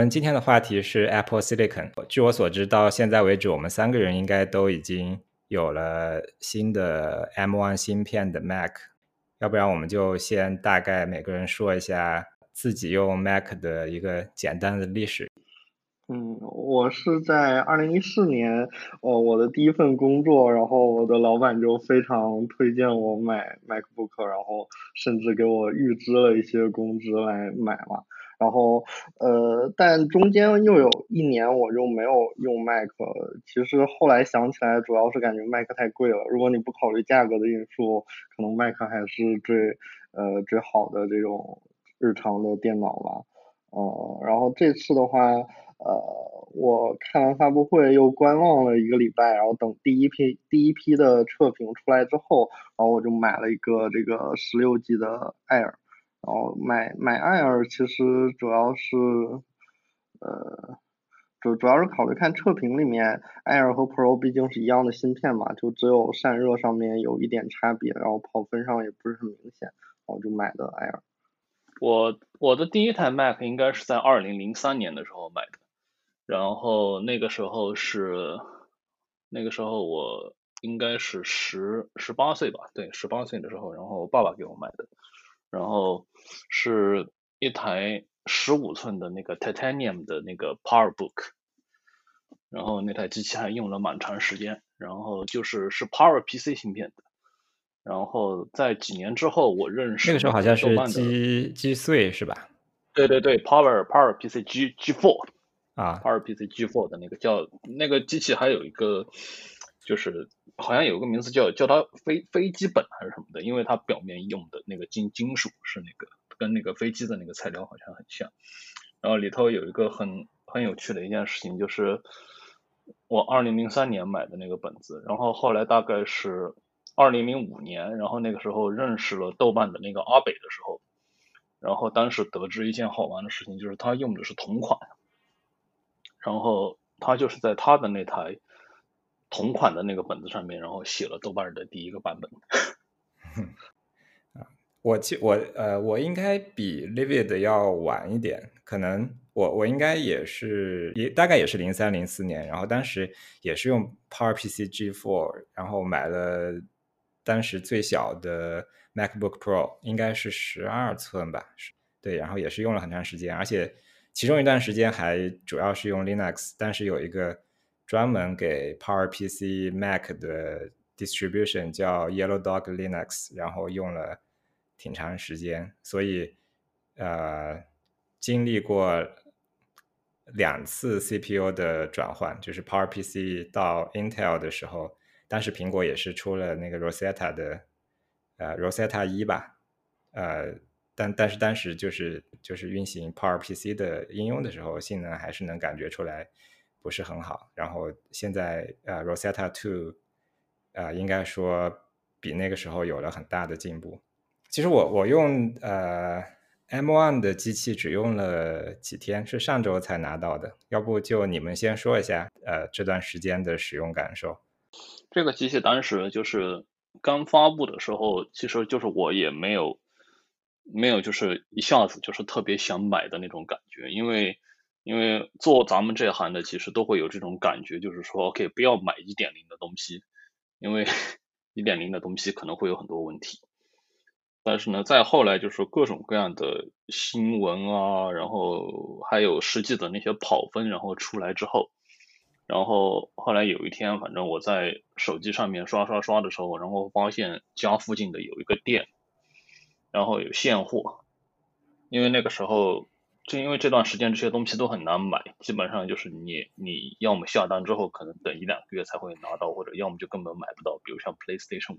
们今天的话题是 Apple Silicon。据我所知，到现在为止，我们三个人应该都已经有了新的 M1 芯片的 Mac。要不然，我们就先大概每个人说一下自己用 Mac 的一个简单的历史。嗯，我是在二零一四年，哦，我的第一份工作，然后我的老板就非常推荐我买 MacBook，然后甚至给我预支了一些工资来买嘛。然后，呃，但中间又有一年我就没有用 Mac，其实后来想起来，主要是感觉 Mac 太贵了。如果你不考虑价格的因素，可能 Mac 还是最，呃，最好的这种日常的电脑吧。呃，然后这次的话。呃，我看完发布会又观望了一个礼拜，然后等第一批第一批的测评出来之后，然后我就买了一个这个十六 G 的 Air，然后买买 Air 其实主要是，呃，主主要是考虑看测评里面 Air 和 Pro 毕竟是一样的芯片嘛，就只有散热上面有一点差别，然后跑分上也不是很明显，然后就买的 Air。我我的第一台 Mac 应该是在二零零三年的时候买的。然后那个时候是，那个时候我应该是十十八岁吧，对，十八岁的时候，然后我爸爸给我买的，然后是一台十五寸的那个 Titanium 的那个 PowerBook，然后那台机器还用了蛮长时间，然后就是是 PowerPC 芯片的，然后在几年之后我认识那个时候好像是机机碎是吧？对对对，Power PowerPC G G Four。啊，PowerPC G Four 的那个叫那个机器还有一个，就是好像有个名字叫叫它飞飞机本还是什么的，因为它表面用的那个金金属是那个跟那个飞机的那个材料好像很像。然后里头有一个很很有趣的一件事情，就是我二零零三年买的那个本子，然后后来大概是二零零五年，然后那个时候认识了豆瓣的那个阿北的时候，然后当时得知一件好玩的事情，就是他用的是同款。然后他就是在他的那台同款的那个本子上面，然后写了豆瓣的第一个版本。啊，我记我呃，我应该比 Livid 要晚一点，可能我我应该也是也大概也是零三零四年，然后当时也是用 PowerPC G4，然后买了当时最小的 MacBook Pro，应该是十二寸吧，对，然后也是用了很长时间，而且。其中一段时间还主要是用 Linux，但是有一个专门给 PowerPC Mac 的 distribution 叫 Yellow Dog Linux，然后用了挺长时间，所以呃经历过两次 CPU 的转换，就是 PowerPC 到 Intel 的时候，当时苹果也是出了那个 Rosetta 的呃 Rosetta 一吧，呃。但但是当时就是就是运行 PowerPC 的应用的时候，性能还是能感觉出来不是很好。然后现在呃 Rosetta Two，呃应该说比那个时候有了很大的进步。其实我我用呃 M1 的机器只用了几天，是上周才拿到的。要不就你们先说一下呃这段时间的使用感受。这个机器当时就是刚发布的时候，其实就是我也没有。没有，就是一下子就是特别想买的那种感觉，因为因为做咱们这行的，其实都会有这种感觉，就是说，OK，不要买一点零的东西，因为 一点零的东西可能会有很多问题。但是呢，再后来就是各种各样的新闻啊，然后还有实际的那些跑分，然后出来之后，然后后来有一天，反正我在手机上面刷刷刷的时候，然后发现家附近的有一个店。然后有现货，因为那个时候，就因为这段时间这些东西都很难买，基本上就是你你要么下单之后可能等一两个月才会拿到，或者要么就根本买不到。比如像 PlayStation，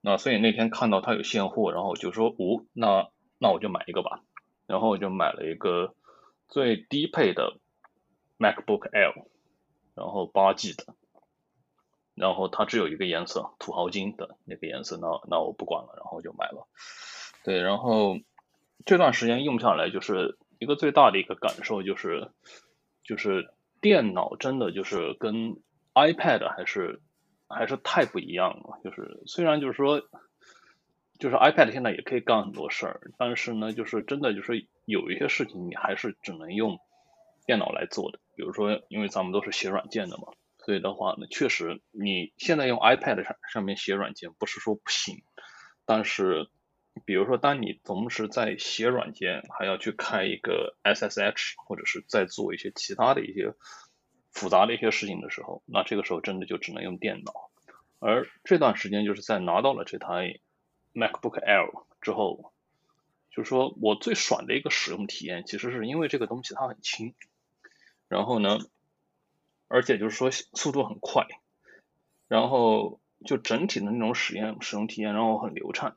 那所以那天看到它有现货，然后就说五，那那我就买一个吧。然后我就买了一个最低配的 MacBook Air，然后八 G 的。然后它只有一个颜色，土豪金的那个颜色，那那我不管了，然后就买了。对，然后这段时间用下来，就是一个最大的一个感受就是，就是电脑真的就是跟 iPad 还是还是太不一样了。就是虽然就是说，就是 iPad 现在也可以干很多事儿，但是呢，就是真的就是有一些事情你还是只能用电脑来做的。比如说，因为咱们都是写软件的嘛，所以的话呢，确实你现在用 iPad 上上面写软件，不是说不行，但是比如说当你同时在写软件，还要去开一个 SSH，或者是在做一些其他的一些复杂的一些事情的时候，那这个时候真的就只能用电脑。而这段时间就是在拿到了这台 MacBook Air 之后，就是说我最爽的一个使用体验，其实是因为这个东西它很轻，然后呢，而且就是说速度很快，然后就整体的那种使用使用体验让我很流畅，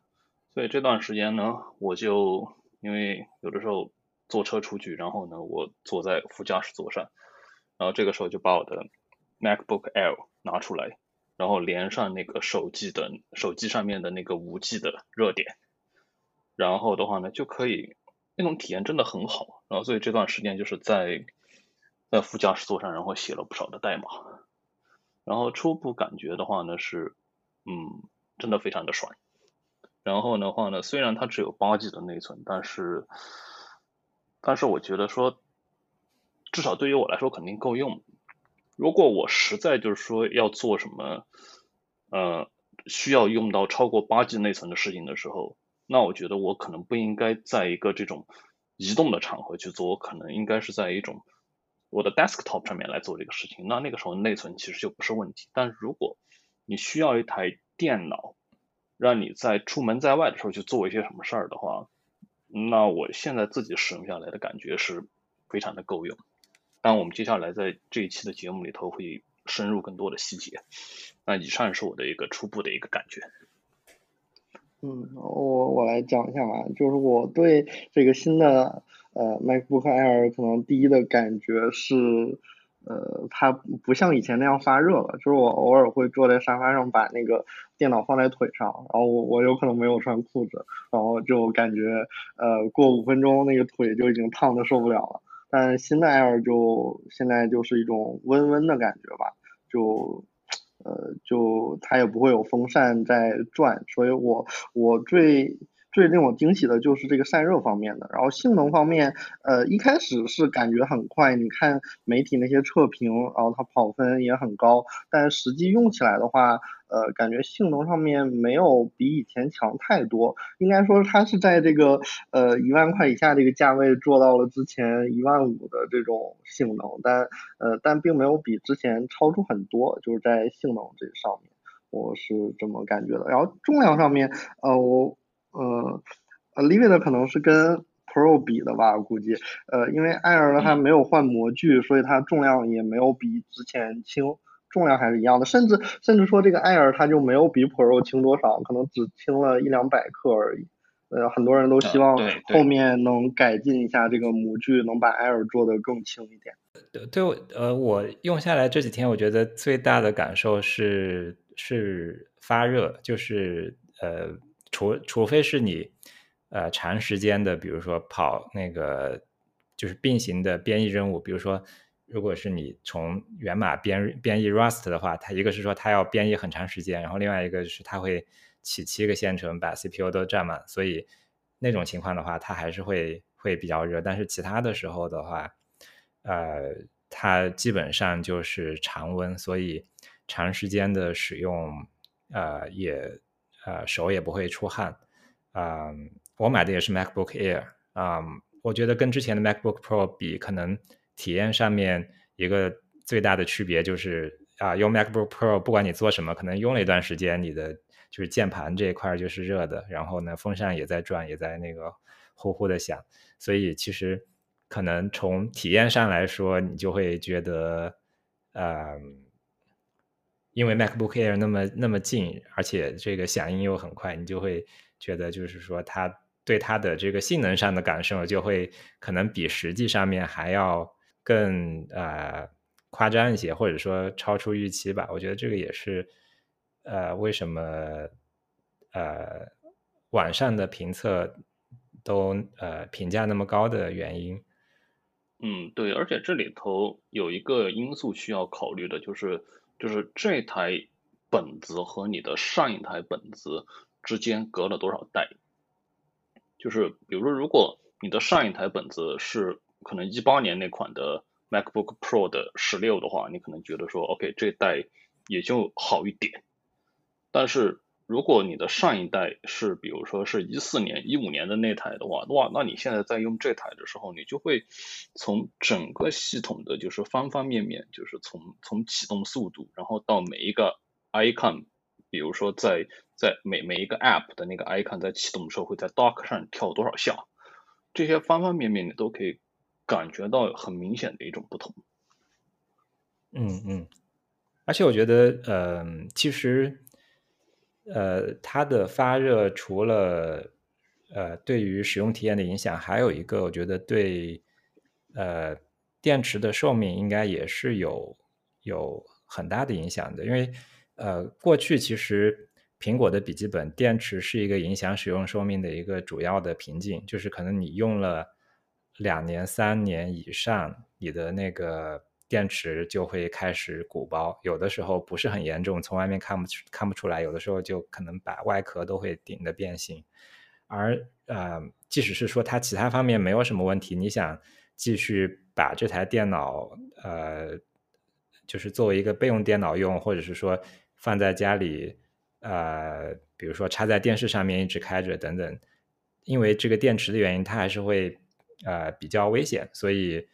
所以这段时间呢，我就因为有的时候坐车出去，然后呢，我坐在副驾驶座上，然后这个时候就把我的 MacBook Air 拿出来。然后连上那个手机的手机上面的那个五 G 的热点，然后的话呢，就可以那种体验真的很好。然后所以这段时间就是在在副驾驶座上，然后写了不少的代码。然后初步感觉的话呢是，嗯，真的非常的爽。然后的话呢，虽然它只有八 G 的内存，但是但是我觉得说，至少对于我来说肯定够用。如果我实在就是说要做什么，呃，需要用到超过八 G 内存的事情的时候，那我觉得我可能不应该在一个这种移动的场合去做，我可能应该是在一种我的 desktop 上面来做这个事情。那那个时候内存其实就不是问题。但如果你需要一台电脑，让你在出门在外的时候去做一些什么事儿的话，那我现在自己使用下来的感觉是非常的够用。那我们接下来在这一期的节目里头会深入更多的细节。那以上是我的一个初步的一个感觉。嗯，我我来讲一下吧，就是我对这个新的呃 MacBook Air 可能第一的感觉是，呃，它不像以前那样发热了。就是我偶尔会坐在沙发上把那个电脑放在腿上，然后我我有可能没有穿裤子，然后就感觉呃过五分钟那个腿就已经烫的受不了了。但新的 Air 就现在就是一种温温的感觉吧，就，呃，就它也不会有风扇在转，所以我我最。最令我惊喜的就是这个散热方面的，然后性能方面，呃，一开始是感觉很快，你看媒体那些测评，然后它跑分也很高，但实际用起来的话，呃，感觉性能上面没有比以前强太多，应该说它是在这个呃一万块以下这个价位做到了之前一万五的这种性能，但呃但并没有比之前超出很多，就是在性能这上面，我是这么感觉的。然后重量上面，呃，我。呃，呃，Livid 可能是跟 Pro 比的吧，估计，呃，因为 Air 它没有换模具，所以它重量也没有比之前轻，重量还是一样的，甚至甚至说这个 Air 它就没有比 Pro 轻多少，可能只轻了一两百克而已。呃，很多人都希望后面能改进一下这个模具，能把 Air 做的更轻一点。对，对我，呃，我用下来这几天，我觉得最大的感受是是发热，就是呃。除除非是你，呃，长时间的，比如说跑那个就是并行的编译任务，比如说，如果是你从源码编编译 Rust 的话，它一个是说它要编译很长时间，然后另外一个是它会起七个线程把 CPU 都占满，所以那种情况的话，它还是会会比较热。但是其他的时候的话，呃，它基本上就是常温，所以长时间的使用，呃，也。呃，手也不会出汗，啊，我买的也是 MacBook Air，啊，我觉得跟之前的 MacBook Pro 比，可能体验上面一个最大的区别就是啊，用 MacBook Pro 不管你做什么，可能用了一段时间，你的就是键盘这一块就是热的，然后呢，风扇也在转，也在那个呼呼的响，所以其实可能从体验上来说，你就会觉得，嗯。因为 MacBook Air 那么那么近，而且这个响应又很快，你就会觉得就是说它对它的这个性能上的感受就会可能比实际上面还要更呃夸张一些，或者说超出预期吧。我觉得这个也是呃为什么呃网上的评测都呃评价那么高的原因。嗯，对，而且这里头有一个因素需要考虑的就是。就是这台本子和你的上一台本子之间隔了多少代？就是比如说，如果你的上一台本子是可能一八年那款的 MacBook Pro 的十六的话，你可能觉得说，OK，这代也就好一点。但是如果你的上一代是，比如说是一四年、一五年的那台的话，哇，那你现在在用这台的时候，你就会从整个系统的就是方方面面，就是从从启动速度，然后到每一个 icon，比如说在在每每一个 app 的那个 icon 在启动的时候会在 dock 上跳多少下，这些方方面面你都可以。感觉到很明显的一种不同。嗯嗯，而且我觉得，呃，其实，呃，它的发热除了呃对于使用体验的影响，还有一个，我觉得对呃电池的寿命应该也是有有很大的影响的。因为呃，过去其实苹果的笔记本电池是一个影响使用寿命的一个主要的瓶颈，就是可能你用了。两年、三年以上，你的那个电池就会开始鼓包，有的时候不是很严重，从外面看不看不出来，有的时候就可能把外壳都会顶的变形。而呃，即使是说它其他方面没有什么问题，你想继续把这台电脑呃，就是作为一个备用电脑用，或者是说放在家里呃，比如说插在电视上面一直开着等等，因为这个电池的原因，它还是会。呃，比较危险，所以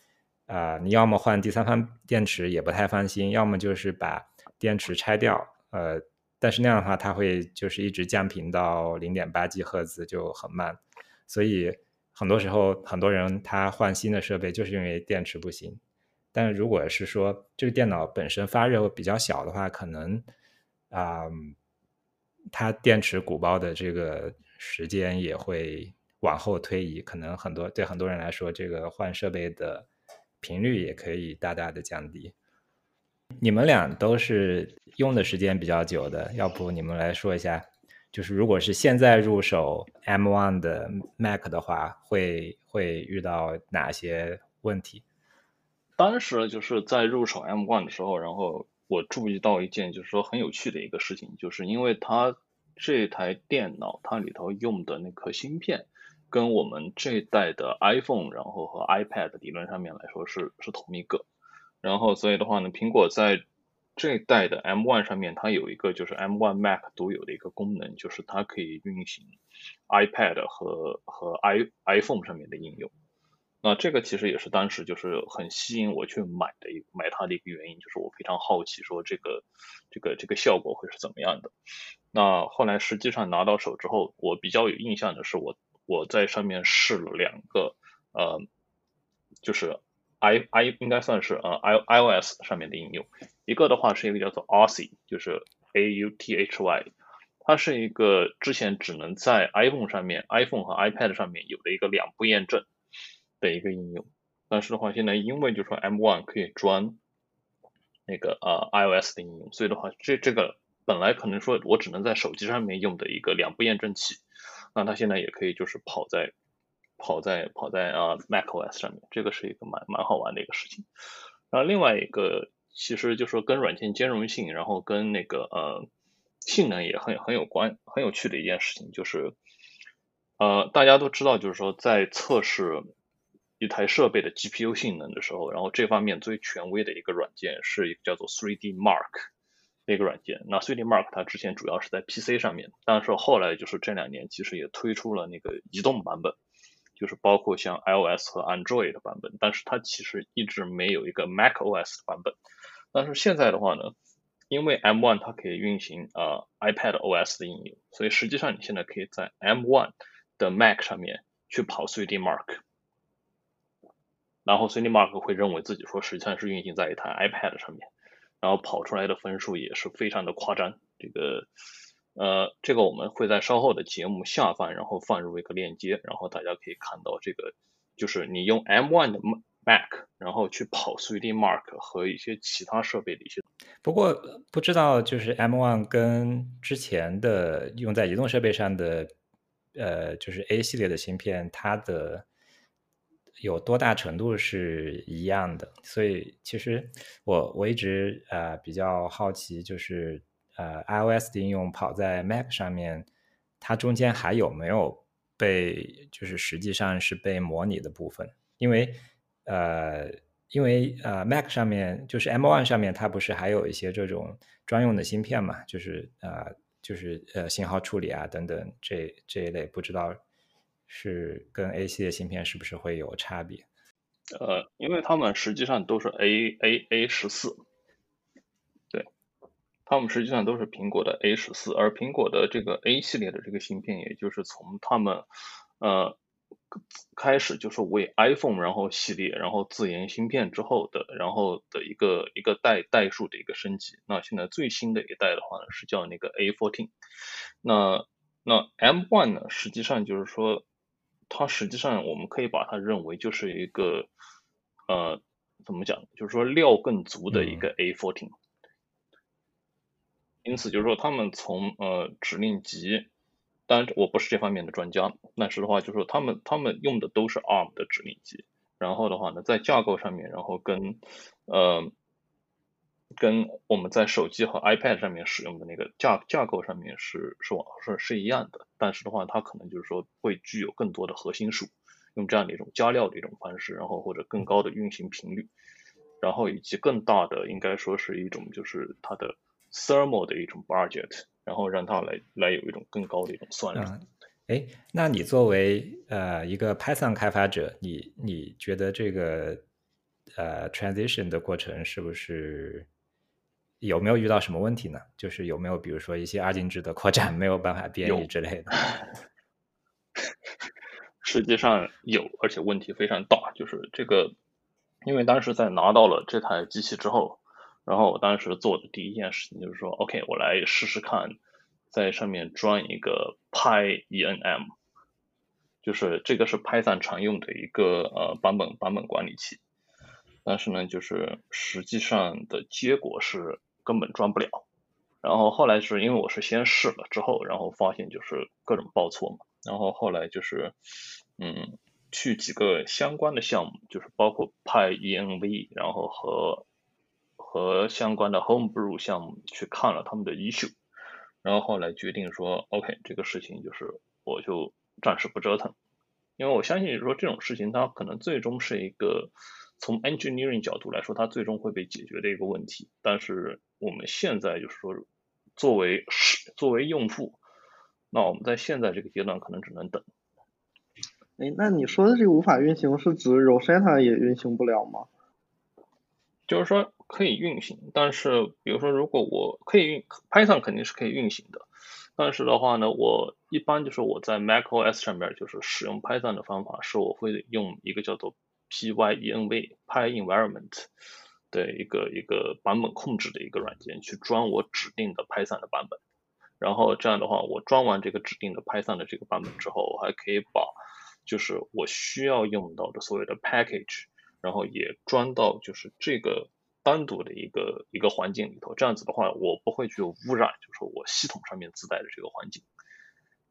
啊，你要么换第三方电池也不太放心，要么就是把电池拆掉。呃，但是那样的话，它会就是一直降频到零点八 G 赫兹，就很慢。所以很多时候，很多人他换新的设备就是因为电池不行。但如果是说这个电脑本身发热比较小的话，可能啊，它电池鼓包的这个时间也会。往后推移，可能很多对很多人来说，这个换设备的频率也可以大大的降低。你们俩都是用的时间比较久的，要不你们来说一下，就是如果是现在入手 M1 的 Mac 的话，会会遇到哪些问题？当时就是在入手 M1 的时候，然后我注意到一件就是说很有趣的一个事情，就是因为它这台电脑它里头用的那颗芯片。跟我们这一代的 iPhone，然后和 iPad 理论上面来说是是同一个，然后所以的话呢，苹果在这一代的 M1 上面，它有一个就是 M1 Mac 独有的一个功能，就是它可以运行 iPad 和和 i iPhone 上面的应用。那这个其实也是当时就是很吸引我去买的一买它的一个原因，就是我非常好奇说这个这个这个效果会是怎么样的。那后来实际上拿到手之后，我比较有印象的是我。我在上面试了两个，呃，就是 i i 应该算是呃 i iOS 上面的应用，一个的话是一个叫做 Authy，就是 A U T H Y，它是一个之前只能在 iPhone 上面、iPhone 和 iPad 上面有的一个两步验证的一个应用，但是的话现在因为就说 M1 可以装那个呃 iOS 的应用，所以的话这这个本来可能说我只能在手机上面用的一个两步验证器。那它现在也可以就是跑在跑在跑在啊 macOS 上面，这个是一个蛮蛮好玩的一个事情。然后另外一个其实就是说跟软件兼容性，然后跟那个呃性能也很很有关很有趣的一件事情，就是呃大家都知道，就是说在测试一台设备的 GPU 性能的时候，然后这方面最权威的一个软件是一个叫做 3D Mark。那个软件，那 3D Mark 它之前主要是在 PC 上面，但是后来就是这两年其实也推出了那个移动版本，就是包括像 iOS 和 Android 的版本，但是它其实一直没有一个 macOS 的版本。但是现在的话呢，因为 M1 它可以运行呃 iPad OS 的应用，所以实际上你现在可以在 M1 的 Mac 上面去跑 3D Mark，然后 3D Mark 会认为自己说实际上是运行在一台 iPad 上面。然后跑出来的分数也是非常的夸张，这个呃，这个我们会在稍后的节目下方，然后放入一个链接，然后大家可以看到这个，就是你用 M1 的 Mac，然后去跑 3D Mark 和一些其他设备的一些。不过不知道就是 M1 跟之前的用在移动设备上的，呃，就是 A 系列的芯片，它的。有多大程度是一样的？所以其实我我一直呃比较好奇，就是呃 iOS 的应用跑在 Mac 上面，它中间还有没有被就是实际上是被模拟的部分？因为呃因为呃，Mac 上面就是 M1 上面，它不是还有一些这种专用的芯片嘛？就是呃，就是呃，信号处理啊等等这这一类，不知道是跟 A 系列芯片是不是会有差别？呃，因为他们实际上都是 A A A 十四，对，他们实际上都是苹果的 A 十四，而苹果的这个 A 系列的这个芯片，也就是从他们呃。开始就是为 iPhone 然后系列然后自研芯片之后的然后的一个一个代代数的一个升级。那现在最新的一代的话呢是叫那个 A14。那那 M1 呢实际上就是说它实际上我们可以把它认为就是一个呃怎么讲就是说料更足的一个 A14。因此就是说他们从呃指令集。当然，我不是这方面的专家，但是的话，就是说他们他们用的都是 ARM 的指令集，然后的话呢，在架构上面，然后跟呃跟我们在手机和 iPad 上面使用的那个架架构上面是是是是一样的，但是的话，它可能就是说会具有更多的核心数，用这样的一种加料的一种方式，然后或者更高的运行频率，然后以及更大的应该说是一种就是它的 thermal 的一种 budget。然后让它来来有一种更高的一种算力。哎，那你作为呃一个 Python 开发者，你你觉得这个呃 transition 的过程是不是有没有遇到什么问题呢？就是有没有比如说一些二进制的扩展没有办法编译之类的？实际上有，而且问题非常大。就是这个，因为当时在拿到了这台机器之后。然后我当时做的第一件事情就是说，OK，我来试试看，在上面装一个 PyEnm，就是这个是 Python 常用的一个呃版本版本管理器。但是呢，就是实际上的结果是根本装不了。然后后来是因为我是先试了之后，然后发现就是各种报错嘛。然后后来就是嗯，去几个相关的项目，就是包括 PyEnv，然后和和相关的 Homebrew 项目去看了他们的 issue，然后后来决定说，OK，这个事情就是我就暂时不折腾，因为我相信说这种事情它可能最终是一个从 engineering 角度来说，它最终会被解决的一个问题。但是我们现在就是说，作为是作为用户，那我们在现在这个阶段可能只能等。哎，那你说的这个无法运行是指 Rosetta 也运行不了吗？就是说。可以运行，但是比如说，如果我可以运 Python 肯定是可以运行的，但是的话呢，我一般就是我在 macOS 上面就是使用 Python 的方法是，我会用一个叫做 Pyenv Pyenvironment 的一个一个版本控制的一个软件去装我指定的 Python 的版本，然后这样的话，我装完这个指定的 Python 的这个版本之后，我还可以把就是我需要用到的所有的 package，然后也装到就是这个。单独的一个一个环境里头，这样子的话，我不会去污染，就是我系统上面自带的这个环境。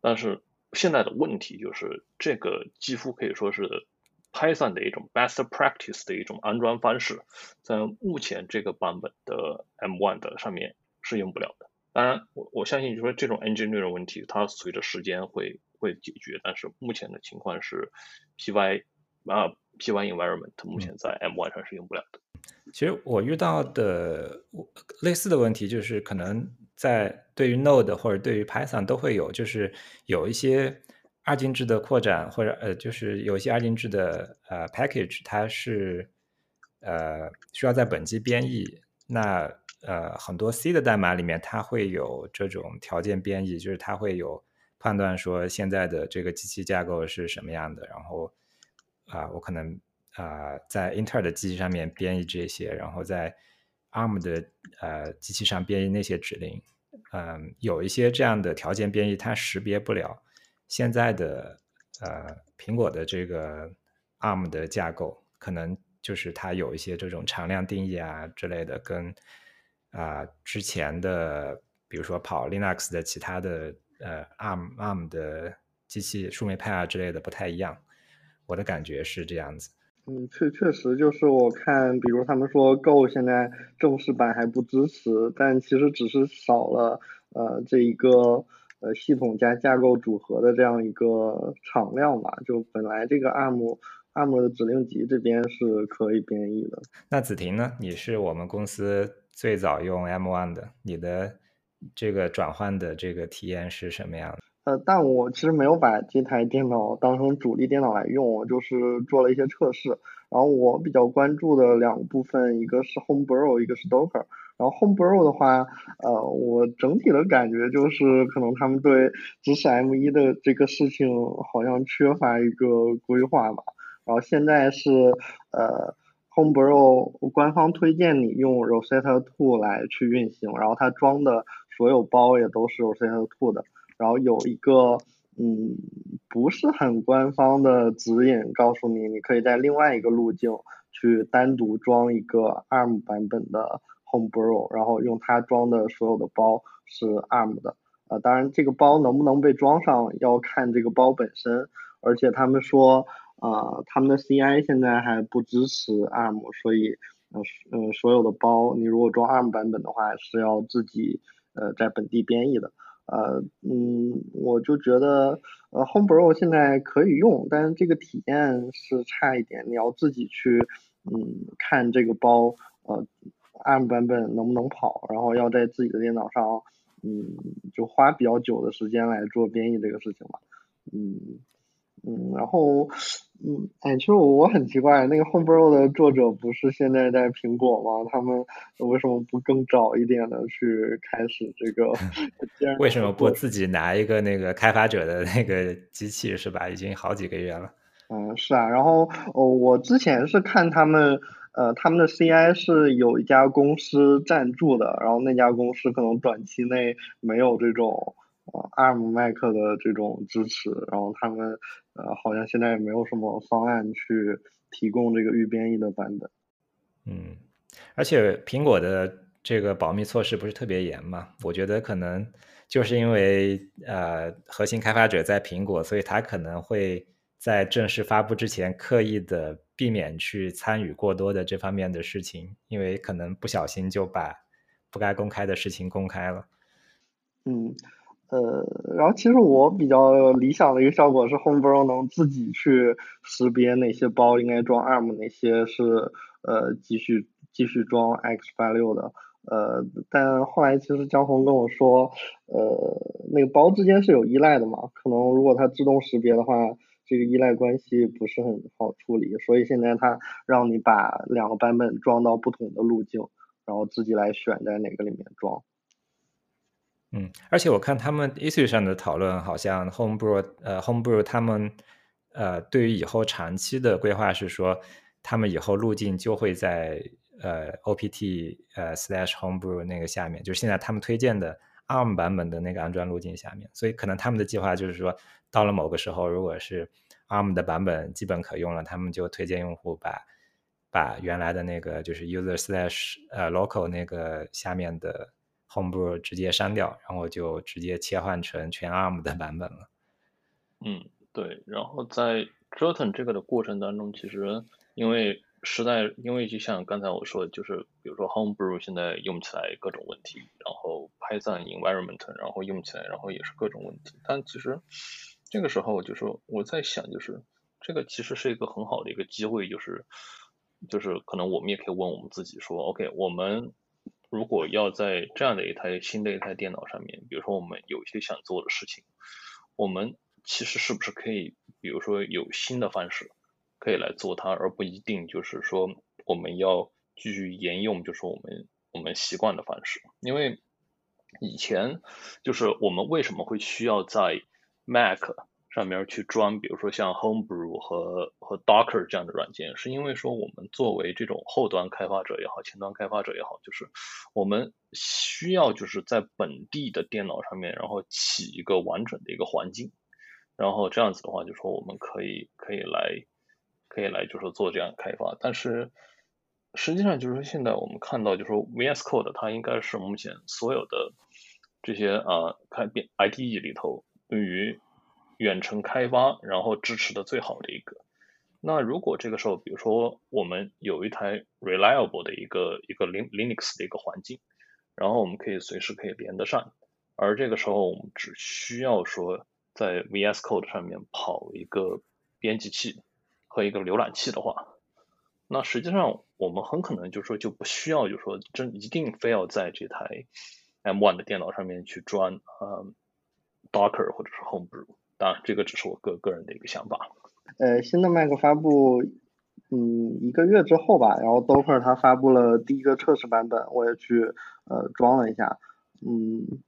但是现在的问题就是，这个几乎可以说是 Python 的一种 best practice 的一种安装方式，在目前这个版本的 M1 的上面是用不了的。当然，我我相信，就是说这种 engineering 问题，它随着时间会会解决。但是目前的情况是，Py 啊 Pyenvironment 目前在 M1 上是用不了的。其实我遇到的类似的问题，就是可能在对于 Node 或者对于 Python 都会有，就是有一些二进制的扩展，或者呃，就是有一些二进制的呃 package，它是呃需要在本机编译。那呃很多 C 的代码里面，它会有这种条件编译，就是它会有判断说现在的这个机器架构是什么样的，然后啊，我可能。啊，在英特尔的机器上面编译这些，然后在 ARM 的呃机器上编译那些指令，嗯，有一些这样的条件编译，它识别不了现在的呃苹果的这个 ARM 的架构，可能就是它有一些这种常量定义啊之类的，跟啊之前的比如说跑 Linux 的其他的呃 ARM ARM 的机器树莓派啊之类的不太一样，我的感觉是这样子。嗯，确确实就是我看，比如他们说 Go 现在正式版还不支持，但其实只是少了呃这一个呃系统加架构组合的这样一个常量吧。就本来这个 ARM ARM 的指令集这边是可以编译的。那子婷呢？你是我们公司最早用 M1 的，你的这个转换的这个体验是什么样的？呃，但我其实没有把这台电脑当成主力电脑来用，我就是做了一些测试。然后我比较关注的两部分，一个是 Homebrew，一个是 Docker。然后 Homebrew 的话，呃，我整体的感觉就是可能他们对支持 M1 的这个事情好像缺乏一个规划吧。然后现在是呃 Homebrew 官方推荐你用 Rosetta Two 来去运行，然后它装的所有包也都是 Rosetta Two 的。然后有一个嗯不是很官方的指引，告诉你你可以在另外一个路径去单独装一个 ARM 版本的 Homebrew，然后用它装的所有的包是 ARM 的。呃，当然这个包能不能被装上要看这个包本身，而且他们说呃他们的 CI 现在还不支持 ARM，所以呃呃所有的包你如果装 ARM 版本的话是要自己呃在本地编译的。呃，嗯，我就觉得，呃，Homebrew 现在可以用，但是这个体验是差一点，你要自己去，嗯，看这个包，呃，ARM 版本能不能跑，然后要在自己的电脑上，嗯，就花比较久的时间来做编译这个事情吧，嗯。嗯，然后，嗯，哎，其实我我很奇怪，那个 Homebrew 的作者不是现在在苹果吗？他们为什么不更早一点的去开始这个？为什么不自己拿一个那个开发者的那个机器是吧？已经好几个月了。嗯，是啊，然后哦，我之前是看他们，呃，他们的 CI 是有一家公司赞助的，然后那家公司可能短期内没有这种。啊，ARM 麦克的这种支持，然后他们呃好像现在也没有什么方案去提供这个预编译的版本。嗯，而且苹果的这个保密措施不是特别严嘛？我觉得可能就是因为呃核心开发者在苹果，所以他可能会在正式发布之前刻意的避免去参与过多的这方面的事情，因为可能不小心就把不该公开的事情公开了。嗯。呃，然后其实我比较理想的一个效果是，Homebrew 能自己去识别哪些包应该装 ARM，哪些是呃继续继续装 x86 的。呃，但后来其实江红跟我说，呃，那个包之间是有依赖的嘛，可能如果它自动识别的话，这个依赖关系不是很好处理，所以现在它让你把两个版本装到不同的路径，然后自己来选在哪个里面装。嗯，而且我看他们 issue 上的讨论，好像 Homebrew 呃 Homebrew 他们呃对于以后长期的规划是说，他们以后路径就会在呃 OPT 呃 slash Homebrew 那个下面，就是现在他们推荐的 ARM 版本的那个安装路径下面，所以可能他们的计划就是说，到了某个时候，如果是 ARM 的版本基本可用了，他们就推荐用户把把原来的那个就是 user slash 呃 local 那个下面的。Homebrew 直接删掉，然后就直接切换成全 ARM 的版本了。嗯，对。然后在折腾这个的过程当中，其实因为实在，因为就像刚才我说的，就是比如说 Homebrew 现在用起来各种问题，然后 Python environment 然后用起来，然后也是各种问题。但其实这个时候就是我在想，就是这个其实是一个很好的一个机会，就是就是可能我们也可以问我们自己说，OK，我们。如果要在这样的一台新的一台电脑上面，比如说我们有一些想做的事情，我们其实是不是可以，比如说有新的方式可以来做它，而不一定就是说我们要继续沿用就是我们我们习惯的方式，因为以前就是我们为什么会需要在 Mac。上面去装，比如说像 Homebrew 和和 Docker 这样的软件，是因为说我们作为这种后端开发者也好，前端开发者也好，就是我们需要就是在本地的电脑上面，然后起一个完整的一个环境，然后这样子的话，就说我们可以可以来可以来就是做这样开发。但是实际上就是说现在我们看到，就是说 VS Code 它应该是目前所有的这些啊开变 IDE 里头对于远程开发，然后支持的最好的一个。那如果这个时候，比如说我们有一台 reliable 的一个一个 Lin Linux 的一个环境，然后我们可以随时可以连得上，而这个时候我们只需要说在 VS Code 上面跑一个编辑器和一个浏览器的话，那实际上我们很可能就是说就不需要，就是说真一定非要在这台 M1 的电脑上面去装呃 Docker 或者是 Homebrew。当然，这个只是我个个人的一个想法。呃，新的 Mac 发布，嗯，一个月之后吧，然后 Docker 它发布了第一个测试版本，我也去呃装了一下，嗯。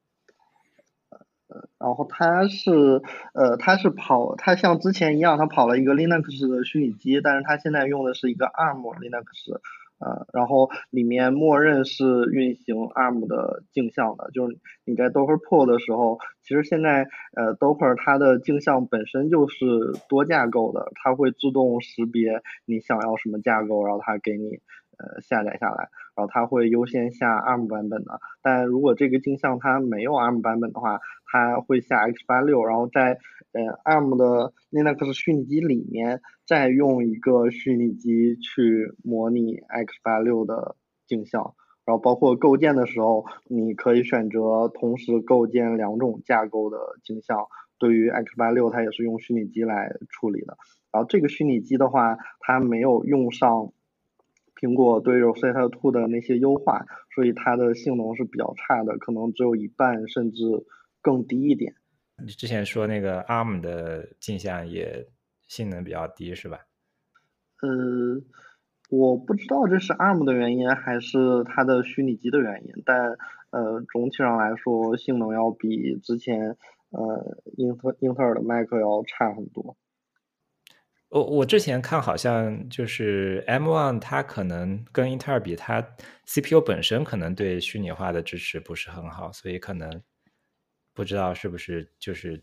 呃然后它是，呃，它是跑，它像之前一样，它跑了一个 Linux 的虚拟机，但是它现在用的是一个 ARM Linux，呃，然后里面默认是运行 ARM 的镜像的，就是你在 Docker Pull 的时候，其实现在，呃，Docker 它的镜像本身就是多架构的，它会自动识别你想要什么架构，然后它给你。呃，下载下来，然后它会优先下 ARM 版本的，但如果这个镜像它没有 ARM 版本的话，它会下 x86，然后在呃 ARM 的 Linux 虚拟机里面再用一个虚拟机去模拟 x86 的镜像，然后包括构建的时候，你可以选择同时构建两种架构的镜像，对于 x86 它也是用虚拟机来处理的，然后这个虚拟机的话，它没有用上。苹果对 Rosetta Two 的那些优化，所以它的性能是比较差的，可能只有一半甚至更低一点。你之前说那个 ARM 的镜像也性能比较低是吧？呃，我不知道这是 ARM 的原因还是它的虚拟机的原因，但呃总体上来说性能要比之前呃英特英特尔的 Mac 要差很多。我我之前看好像就是 M1，它可能跟英特尔比，它 CPU 本身可能对虚拟化的支持不是很好，所以可能不知道是不是就是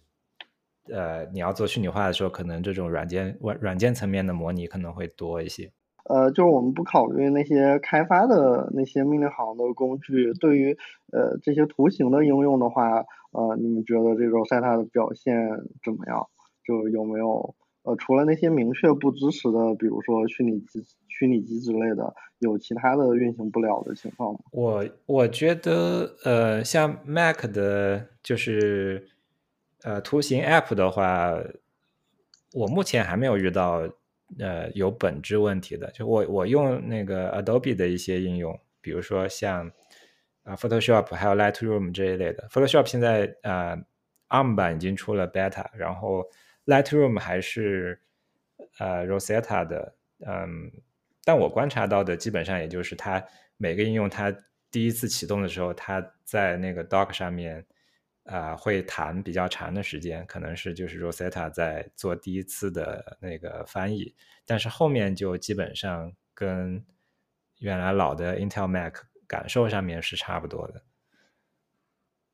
呃，你要做虚拟化的时候，可能这种软件软软件层面的模拟可能会多一些。呃，就是我们不考虑那些开发的那些命令行的工具，对于呃这些图形的应用的话，呃，你们觉得这种 set 的表现怎么样？就有没有？呃，除了那些明确不支持的，比如说虚拟机、虚拟机之类的，有其他的运行不了的情况吗？我我觉得，呃，像 Mac 的，就是呃图形 App 的话，我目前还没有遇到呃有本质问题的。就我我用那个 Adobe 的一些应用，比如说像啊 Photoshop 还有 Lightroom 这一类的。Photoshop 现在啊 ARM 版已经出了 Beta，然后。Lightroom 还是呃 Rosetta 的，嗯，但我观察到的基本上也就是它每个应用它第一次启动的时候，它在那个 Dock 上面啊会弹比较长的时间，可能是就是 Rosetta 在做第一次的那个翻译，但是后面就基本上跟原来老的 Intel Mac 感受上面是差不多的。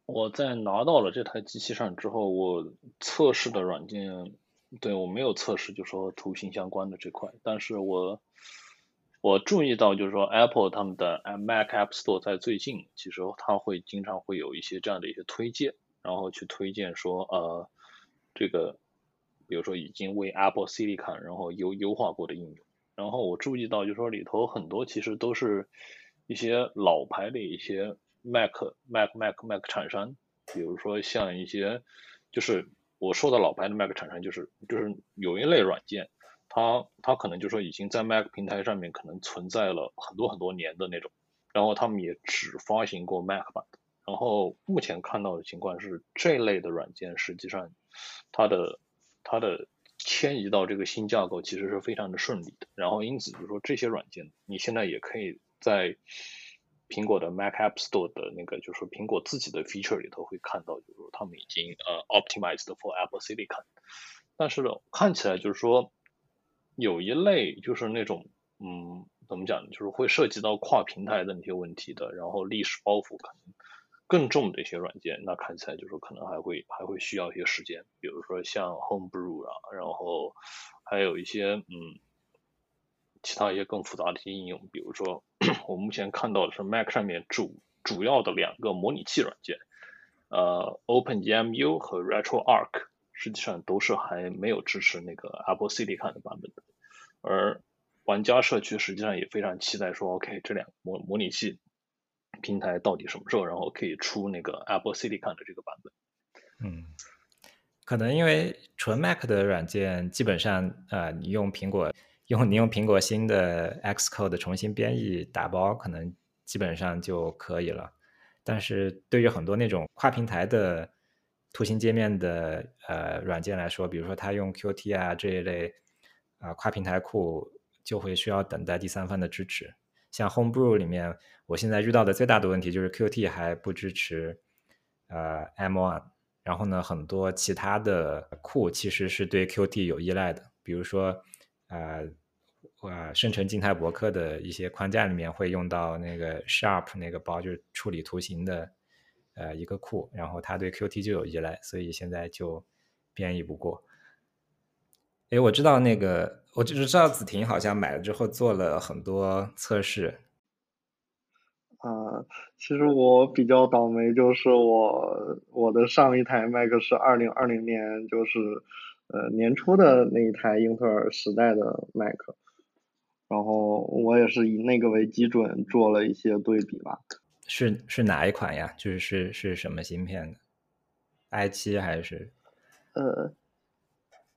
我在拿到了这台机器上之后，我测试的软件，对我没有测试，就说图形相关的这块。但是我我注意到，就是说 Apple 他们的 Mac App Store 在最近，其实它会经常会有一些这样的一些推荐，然后去推荐说，呃，这个比如说已经为 Apple Silicon 然后优优化过的应用。然后我注意到，就是说里头很多其实都是一些老牌的一些。Mac Mac Mac Mac 厂商，比如说像一些，就是我说的老牌的 Mac 厂商，就是就是有一类软件，它它可能就说已经在 Mac 平台上面可能存在了很多很多年的那种，然后他们也只发行过 Mac 版的，然后目前看到的情况是这类的软件实际上它的它的迁移到这个新架构其实是非常的顺利的，然后因此就说这些软件你现在也可以在。苹果的 Mac App Store 的那个，就是说苹果自己的 feature 里头会看到，就是说他们已经呃 optimized for Apple Silicon，但是呢，看起来就是说有一类就是那种嗯怎么讲，就是会涉及到跨平台的那些问题的，然后历史包袱可能更重的一些软件，那看起来就是说可能还会还会需要一些时间，比如说像 Homebrew 啊，然后还有一些嗯。其他一些更复杂的一些应用，比如说 我目前看到的是 Mac 上面主主要的两个模拟器软件，呃，OpenEMU 和 RetroArch，实际上都是还没有支持那个 Apple Silicon 的版本的。而玩家社区实际上也非常期待说，OK，这两个模模拟器平台到底什么时候，然后可以出那个 Apple Silicon 的这个版本。嗯，可能因为纯 Mac 的软件，基本上呃，你用苹果用你用苹果新的 Xcode 重新编译打包，可能基本上就可以了。但是对于很多那种跨平台的图形界面的呃软件来说，比如说它用 Qt 啊这一类啊跨平台库，就会需要等待第三方的支持。像 Homebrew 里面，我现在遇到的最大的问题就是 Qt 还不支持呃 M1。然后呢，很多其他的库其实是对 Qt 有依赖的，比如说，呃，呃，生成静态博客的一些框架里面会用到那个 Sharp 那个包，就是处理图形的，呃，一个库，然后它对 Qt 就有依赖，所以现在就编译不过。哎，我知道那个，我就是知道子婷好像买了之后做了很多测试。啊，其实我比较倒霉，就是我我的上一台 Mac 是二零二零年，就是呃年初的那一台英特尔时代的 Mac，然后我也是以那个为基准做了一些对比吧。是是哪一款呀？就是是是什么芯片的？i 七还是？呃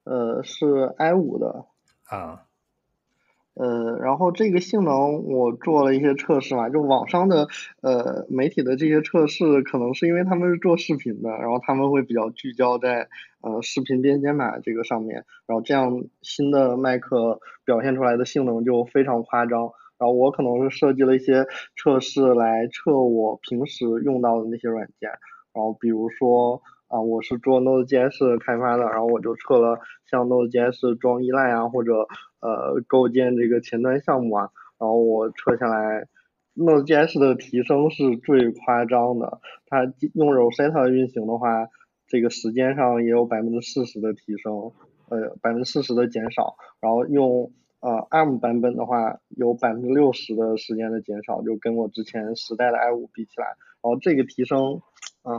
呃，是 i 五的。啊。呃，然后这个性能我做了一些测试嘛，就网上的呃媒体的这些测试，可能是因为他们是做视频的，然后他们会比较聚焦在呃视频编解码这个上面，然后这样新的麦克表现出来的性能就非常夸张。然后我可能是设计了一些测试来测我平时用到的那些软件，然后比如说。啊，我是做 Node.js 开发的，然后我就测了像 Node.js 装依赖啊，或者呃构建这个前端项目啊，然后我测下来，Node.js 的提升是最夸张的，它用 Rosetta 运行的话，这个时间上也有百分之四十的提升，呃百分之四十的减少，然后用呃 ARM 版本的话，有百分之六十的时间的减少，就跟我之前时代的 i5 比起来，然后这个提升。嗯，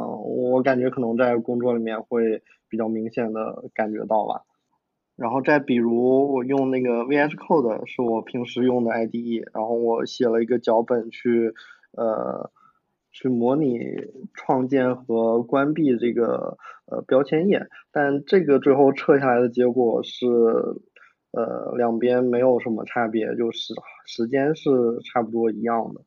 我感觉可能在工作里面会比较明显的感觉到吧。然后再比如我用那个 VS Code 是我平时用的 IDE，然后我写了一个脚本去呃去模拟创建和关闭这个呃标签页，但这个最后测下来的结果是呃两边没有什么差别，就是时间是差不多一样的，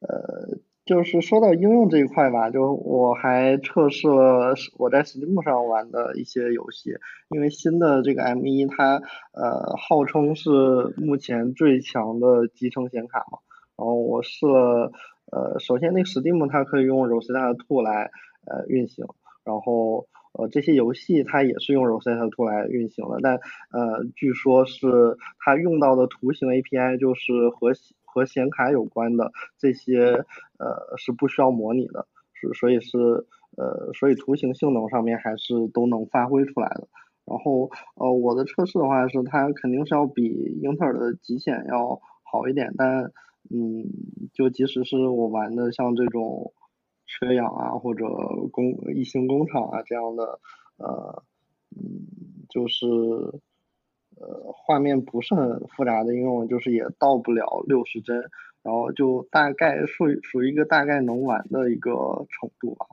呃。就是说到应用这一块吧，就我还测试了我在 Steam 上玩的一些游戏，因为新的这个 M1 它呃号称是目前最强的集成显卡嘛，然后我试了呃首先那个 Steam 它可以用 Rosetta 2来呃运行，然后呃这些游戏它也是用 Rosetta 2来运行的，但呃据说是它用到的图形 API 就是和和显卡有关的这些呃是不需要模拟的，是所以是呃所以图形性能上面还是都能发挥出来的。然后呃我的测试的话是它肯定是要比英特尔的极显要好一点，但嗯就即使是我玩的像这种缺氧啊或者工异形工厂啊这样的呃嗯就是。呃，画面不是很复杂的应用，就是也到不了六十帧，然后就大概属于属于一个大概能玩的一个程度吧。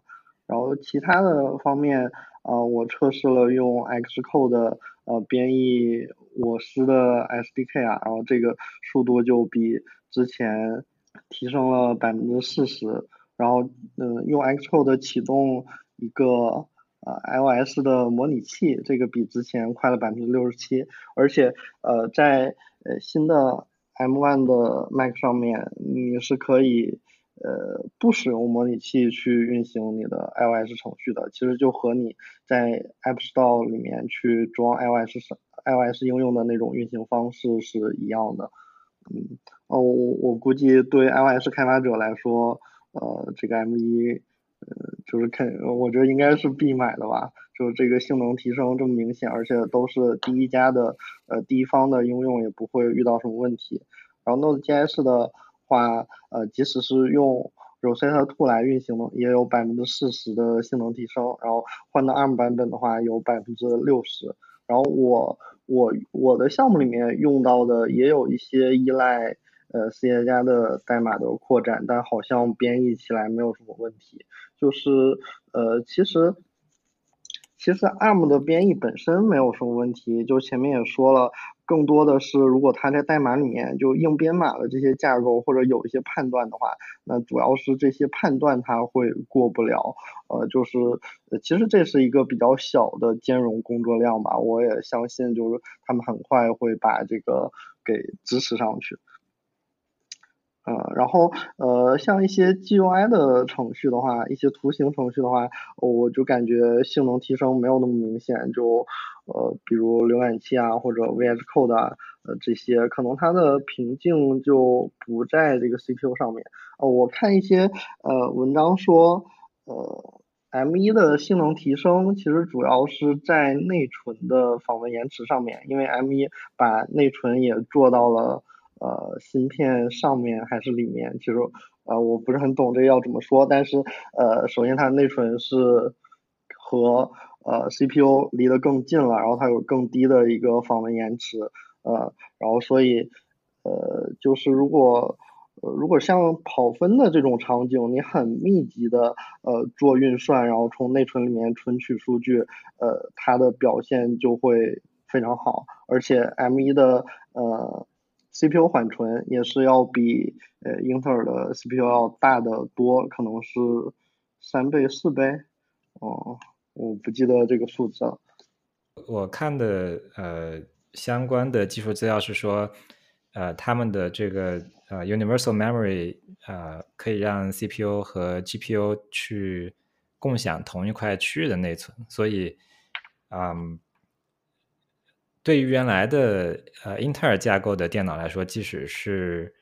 然后其他的方面，呃，我测试了用 Xcode 呃编译我司的 SDK 啊，然后这个速度就比之前提升了百分之四十。然后，嗯，用 Xcode 启动一个。呃，iOS 的模拟器这个比之前快了百分之六十七，而且呃，在呃新的 M1 的 Mac 上面，你是可以呃不使用模拟器去运行你的 iOS 程序的，其实就和你在 App Store 里面去装 iOS iOS 应用的那种运行方式是一样的。嗯，哦，我我估计对 iOS 开发者来说，呃，这个 M1。呃，就是肯，我觉得应该是必买的吧。就是这个性能提升这么明显，而且都是第一家的，呃，第一方的应用也不会遇到什么问题。然后 Node.js 的话，呃，即使是用 Rosetta 2来运行的，也有百分之四十的性能提升。然后换到 ARM 版本的话，有百分之六十。然后我我我的项目里面用到的也有一些依赖。呃，C 加加的代码的扩展，但好像编译起来没有什么问题。就是呃，其实其实 ARM 的编译本身没有什么问题，就前面也说了，更多的是如果它在代码里面就硬编码了这些架构或者有一些判断的话，那主要是这些判断它会过不了。呃，就是其实这是一个比较小的兼容工作量吧，我也相信就是他们很快会把这个给支持上去。呃，然后呃，像一些 GUI 的程序的话，一些图形程序的话，我就感觉性能提升没有那么明显。就呃，比如浏览器啊，或者 VS Code 啊，呃，这些可能它的瓶颈就不在这个 CPU 上面。呃，我看一些呃文章说，呃，M1 的性能提升其实主要是在内存的访问延迟上面，因为 M1 把内存也做到了。呃，芯片上面还是里面，其实呃我不是很懂这个要怎么说，但是呃，首先它的内存是和呃 CPU 离得更近了，然后它有更低的一个访问延迟，呃，然后所以呃就是如果呃如果像跑分的这种场景，你很密集的呃做运算，然后从内存里面存取数据，呃它的表现就会非常好，而且 M1 的呃。CPU 缓存也是要比呃英特尔的 CPU 要大的多，可能是三倍四倍，哦，我不记得这个数字了。我看的呃相关的技术资料是说，呃他们的这个呃 Universal Memory 呃可以让 CPU 和 GPU 去共享同一块区域的内存，所以嗯。对于原来的呃英特尔架构的电脑来说，即使是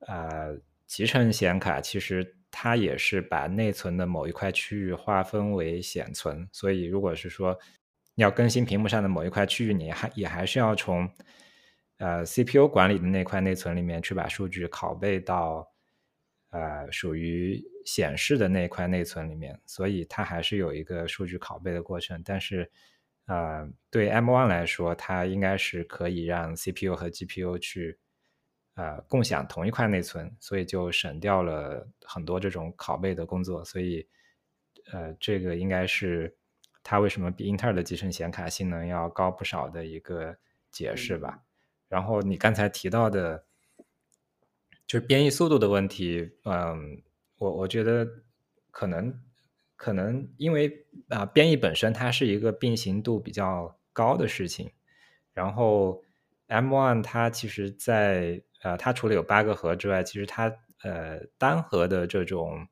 呃集成显卡，其实它也是把内存的某一块区域划分为显存。所以，如果是说要更新屏幕上的某一块区域，你还也还是要从呃 CPU 管理的那块内存里面去把数据拷贝到呃属于显示的那块内存里面。所以，它还是有一个数据拷贝的过程，但是。呃，对 M1 来说，它应该是可以让 CPU 和 GPU 去呃共享同一块内存，所以就省掉了很多这种拷贝的工作。所以，呃，这个应该是它为什么比英特尔的集成显卡性能要高不少的一个解释吧。然后你刚才提到的，就是编译速度的问题，嗯，我我觉得可能。可能因为啊，编译本身它是一个并行度比较高的事情，然后 M1 它其实，在呃，它除了有八个核之外，其实它呃单核的这种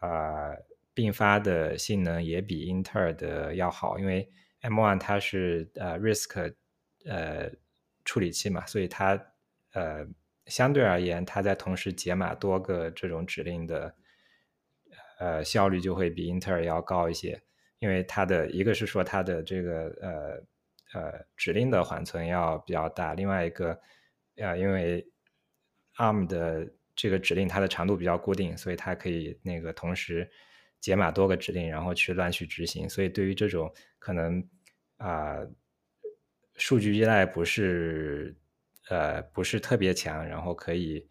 啊并发的性能也比英特尔的要好，因为 M1 它是呃 RISC 呃处理器嘛，所以它呃相对而言，它在同时解码多个这种指令的。呃，效率就会比英特尔要高一些，因为它的一个是说它的这个呃呃指令的缓存要比较大，另外一个呃因为 ARM 的这个指令它的长度比较固定，所以它可以那个同时解码多个指令，然后去乱去执行，所以对于这种可能啊数据依赖不是呃不是特别强，然后可以。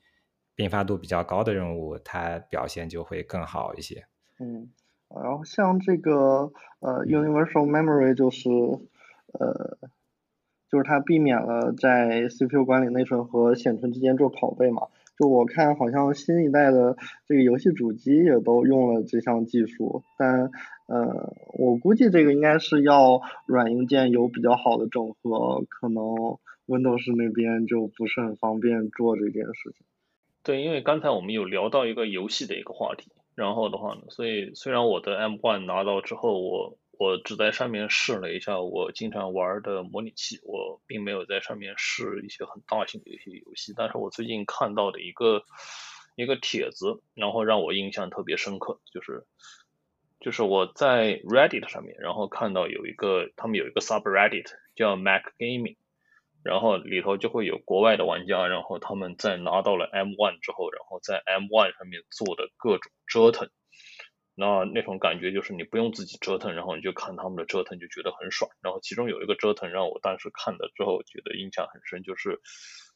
并发度比较高的任务，它表现就会更好一些。嗯，然后像这个呃，Universal Memory 就是呃，就是它避免了在 CPU 管理内存和显存之间做拷贝嘛。就我看好像新一代的这个游戏主机也都用了这项技术，但呃，我估计这个应该是要软硬件有比较好的整合，可能 Windows 那边就不是很方便做这件事情。对，因为刚才我们有聊到一个游戏的一个话题，然后的话呢，所以虽然我的 M1 拿到之后，我我只在上面试了一下我经常玩的模拟器，我并没有在上面试一些很大型的一些游戏。但是我最近看到的一个一个帖子，然后让我印象特别深刻，就是就是我在 Reddit 上面，然后看到有一个他们有一个 subreddit 叫 Mac Gaming。然后里头就会有国外的玩家，然后他们在拿到了 M1 之后，然后在 M1 上面做的各种折腾，那那种感觉就是你不用自己折腾，然后你就看他们的折腾就觉得很爽。然后其中有一个折腾让我当时看了之后觉得印象很深，就是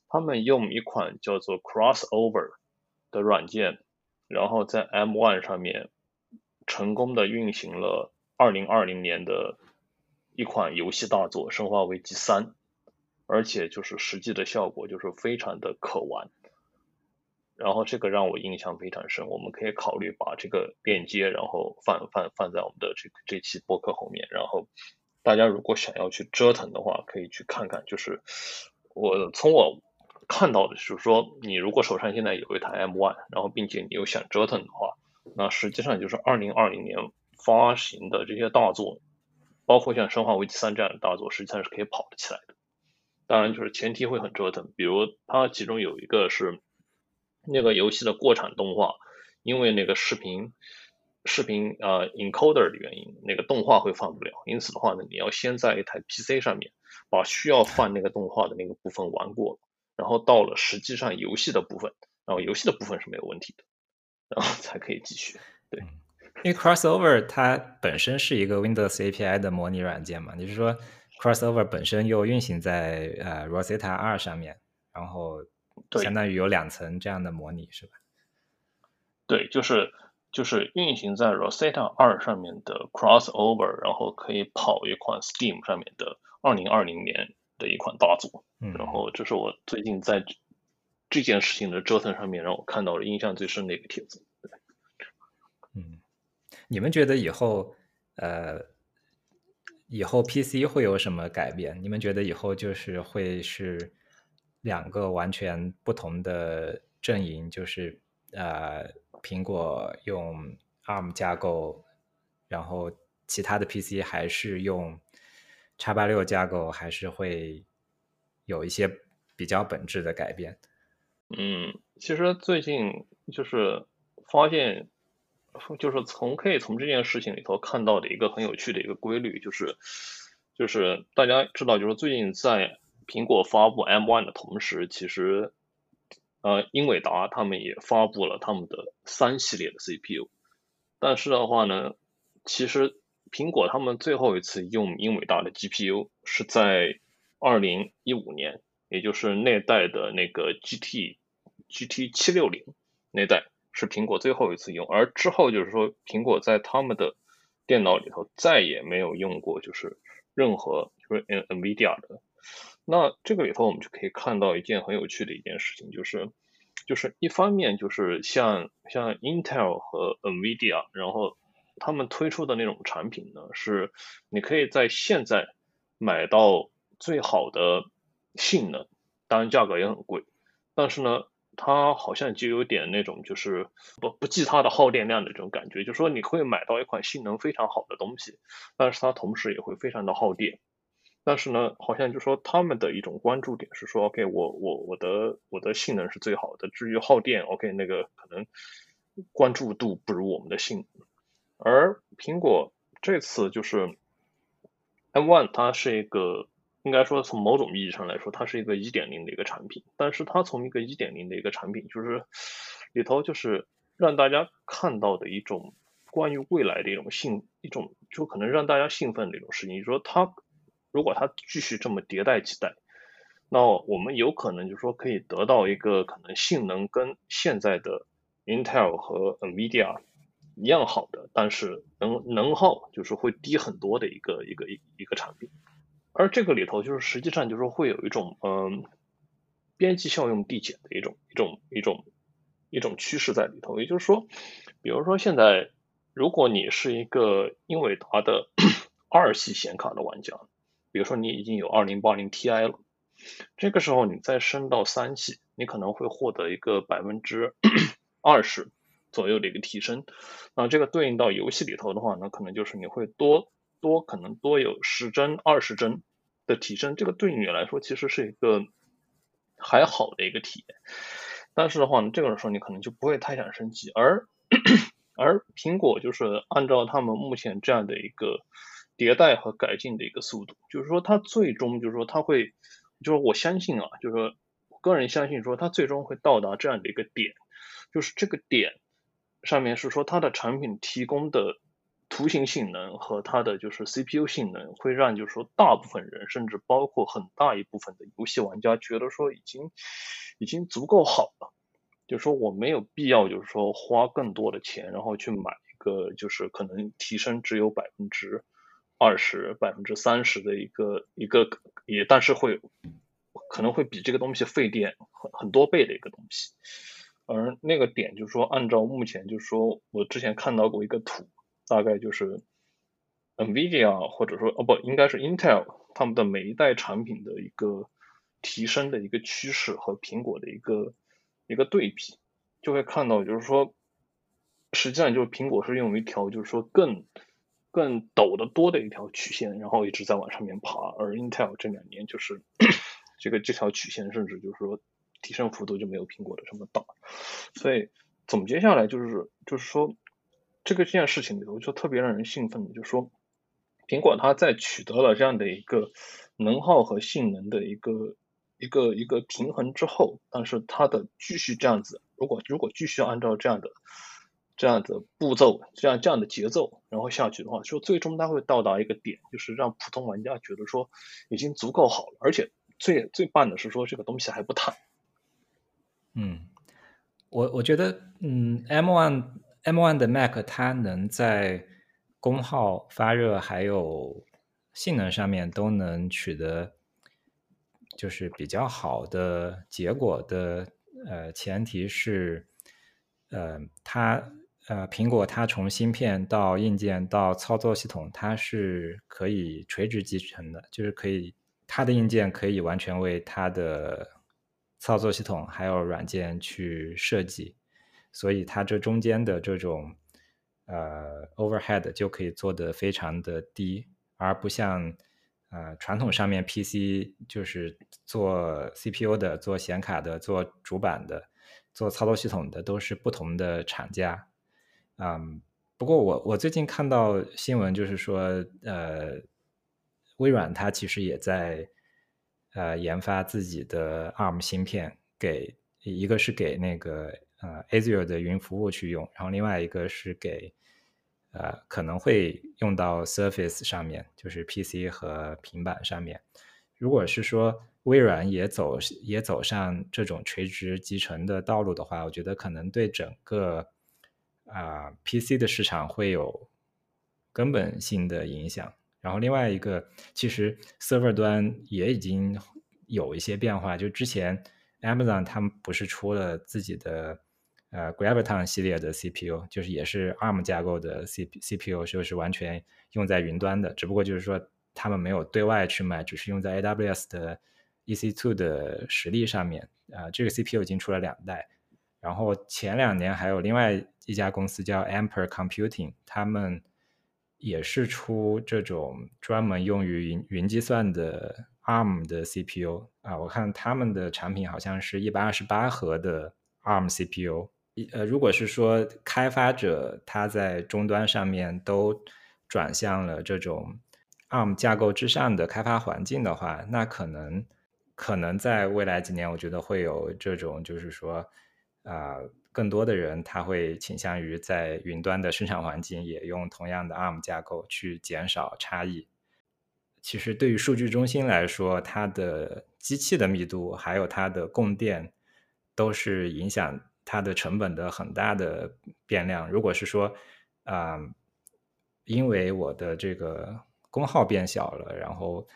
他们用一款叫做 Crossover 的软件，然后在 M1 上面成功的运行了2020年的一款游戏大作《生化危机三》，而且就是实际的效果就是非常的可玩。然后这个让我印象非常深，我们可以考虑把这个链接，然后放放放在我们的这个这期播客后面。然后大家如果想要去折腾的话，可以去看看。就是我从我看到的，就是说你如果手上现在有一台 M1，然后并且你又想折腾的话，那实际上就是二零二零年发行的这些大作，包括像《生化危机三》这样的大作，实际上是可以跑得起来的。当然，就是前提会很折腾，比如它其中有一个是。那个游戏的过场动画，因为那个视频视频呃 encoder 的原因，那个动画会放不了。因此的话呢，你要先在一台 PC 上面把需要放那个动画的那个部分玩过，然后到了实际上游戏的部分，然后游戏的部分是没有问题的，然后 才可以继续。对，因为 Crossover 它本身是一个 Windows API 的模拟软件嘛，你是说 Crossover 本身又运行在呃 Rosetta 二上面，然后。相当于有两层这样的模拟是吧？对，就是就是运行在 Rosetta 二上面的 Crossover，然后可以跑一款 Steam 上面的二零二零年的一款大作。嗯，然后这是我最近在这件事情的折腾上面让我看到了印象最深的一个帖子。嗯，你们觉得以后呃以后 PC 会有什么改变？你们觉得以后就是会是？两个完全不同的阵营，就是呃，苹果用 ARM 架构，然后其他的 PC 还是用叉八六架构，还是会有一些比较本质的改变。嗯，其实最近就是发现，就是从可以从这件事情里头看到的一个很有趣的一个规律，就是就是大家知道，就是最近在。苹果发布 M1 的同时，其实，呃，英伟达他们也发布了他们的三系列的 CPU。但是的话呢，其实苹果他们最后一次用英伟达的 GPU 是在二零一五年，也就是那代的那个 GT GT 七六零那代是苹果最后一次用，而之后就是说苹果在他们的电脑里头再也没有用过，就是任何就是 NVIDIA 的。那这个里头我们就可以看到一件很有趣的一件事情，就是，就是一方面就是像像 Intel 和 NVIDIA，然后他们推出的那种产品呢，是你可以在现在买到最好的性能，当然价格也很贵，但是呢，它好像就有点那种就是不不计它的耗电量的这种感觉，就是说你会买到一款性能非常好的东西，但是它同时也会非常的耗电。但是呢，好像就说他们的一种关注点是说，OK，我我我的我的性能是最好的，至于耗电，OK，那个可能关注度不如我们的性能。而苹果这次就是 M1，它是一个应该说从某种意义上来说，它是一个一点零的一个产品，但是它从一个一点零的一个产品，就是里头就是让大家看到的一种关于未来的一种兴一种就可能让大家兴奋的一种事情，就是说它。如果它继续这么迭代几代，那我们有可能就是说可以得到一个可能性能跟现在的 Intel 和 Nvidia 一样好的，但是能能耗就是会低很多的一个一个一一个产品。而这个里头就是实际上就是说会有一种嗯边际效用递减的一种一种一种一种趋势在里头。也就是说，比如说现在如果你是一个英伟达的 二系显卡的玩家。比如说你已经有二零八零 Ti 了，这个时候你再升到三系，你可能会获得一个百分之 二十左右的一个提升。那这个对应到游戏里头的话，那可能就是你会多多可能多有十帧、二十帧的提升。这个对你来说其实是一个还好的一个体验。但是的话呢，这个时候你可能就不会太想升级。而而苹果就是按照他们目前这样的一个。迭代和改进的一个速度，就是说它最终就是说它会，就是我相信啊，就是说我个人相信说它最终会到达这样的一个点，就是这个点上面是说它的产品提供的图形性能和它的就是 CPU 性能会让就是说大部分人甚至包括很大一部分的游戏玩家觉得说已经已经足够好了，就是说我没有必要就是说花更多的钱然后去买一个就是可能提升只有百分之。二十、百分之三十的一个一个也，但是会可能会比这个东西费电很很多倍的一个东西。而那个点就是说，按照目前就是说我之前看到过一个图，大概就是 NVIDIA 或者说哦不应该是 Intel 他们的每一代产品的一个提升的一个趋势和苹果的一个一个对比，就会看到就是说，实际上就是苹果是用一条就是说更更陡的多的一条曲线，然后一直在往上面爬，而 Intel 这两年就是 这个这条曲线甚至就是说。提升幅度就没有苹果的这么大，所以总结下来就是就是说，这个这件事情里头就特别让人兴奋的，就说，苹果它在取得了这样的一个能耗和性能的一个一个一个平衡之后，但是它的继续这样子，如果如果继续按照这样的这样的步骤，这样这样的节奏，然后下去的话，就最终它会到达一个点，就是让普通玩家觉得说已经足够好了，而且最最棒的是说这个东西还不烫。嗯，我我觉得，嗯，M1 M1 的 Mac 它能在功耗、发热还有性能上面都能取得就是比较好的结果的，呃，前提是，呃，它呃，苹果它从芯片到硬件到操作系统，它是可以垂直集成的，就是可以它的硬件可以完全为它的。操作系统还有软件去设计，所以它这中间的这种呃 overhead 就可以做得非常的低，而不像呃传统上面 PC 就是做 CPU 的、做显卡的、做主板的、做操作系统的都是不同的厂家。嗯，不过我我最近看到新闻就是说，呃，微软它其实也在。呃，研发自己的 ARM 芯片，给一个是给那个呃 Azure 的云服务去用，然后另外一个是给呃可能会用到 Surface 上面，就是 PC 和平板上面。如果是说微软也走也走上这种垂直集成的道路的话，我觉得可能对整个啊 PC 的市场会有根本性的影响。然后另外一个，其实 server 端也已经有一些变化。就之前 Amazon 他们不是出了自己的呃 Graviton 系列的 CPU，就是也是 ARM 架构的 C CPU，就是完全用在云端的。只不过就是说他们没有对外去卖，只是用在 AWS 的 EC2 的实力上面。啊，这个 CPU 已经出了两代。然后前两年还有另外一家公司叫 Amper Computing，他们。也是出这种专门用于云云计算的 ARM 的 CPU 啊，我看他们的产品好像是一百二十八核的 ARM CPU。呃，如果是说开发者他在终端上面都转向了这种 ARM 架构之上的开发环境的话，那可能可能在未来几年，我觉得会有这种就是说啊。更多的人他会倾向于在云端的生产环境也用同样的 ARM 架构去减少差异。其实对于数据中心来说，它的机器的密度还有它的供电都是影响它的成本的很大的变量。如果是说啊，因为我的这个功耗变小了，然后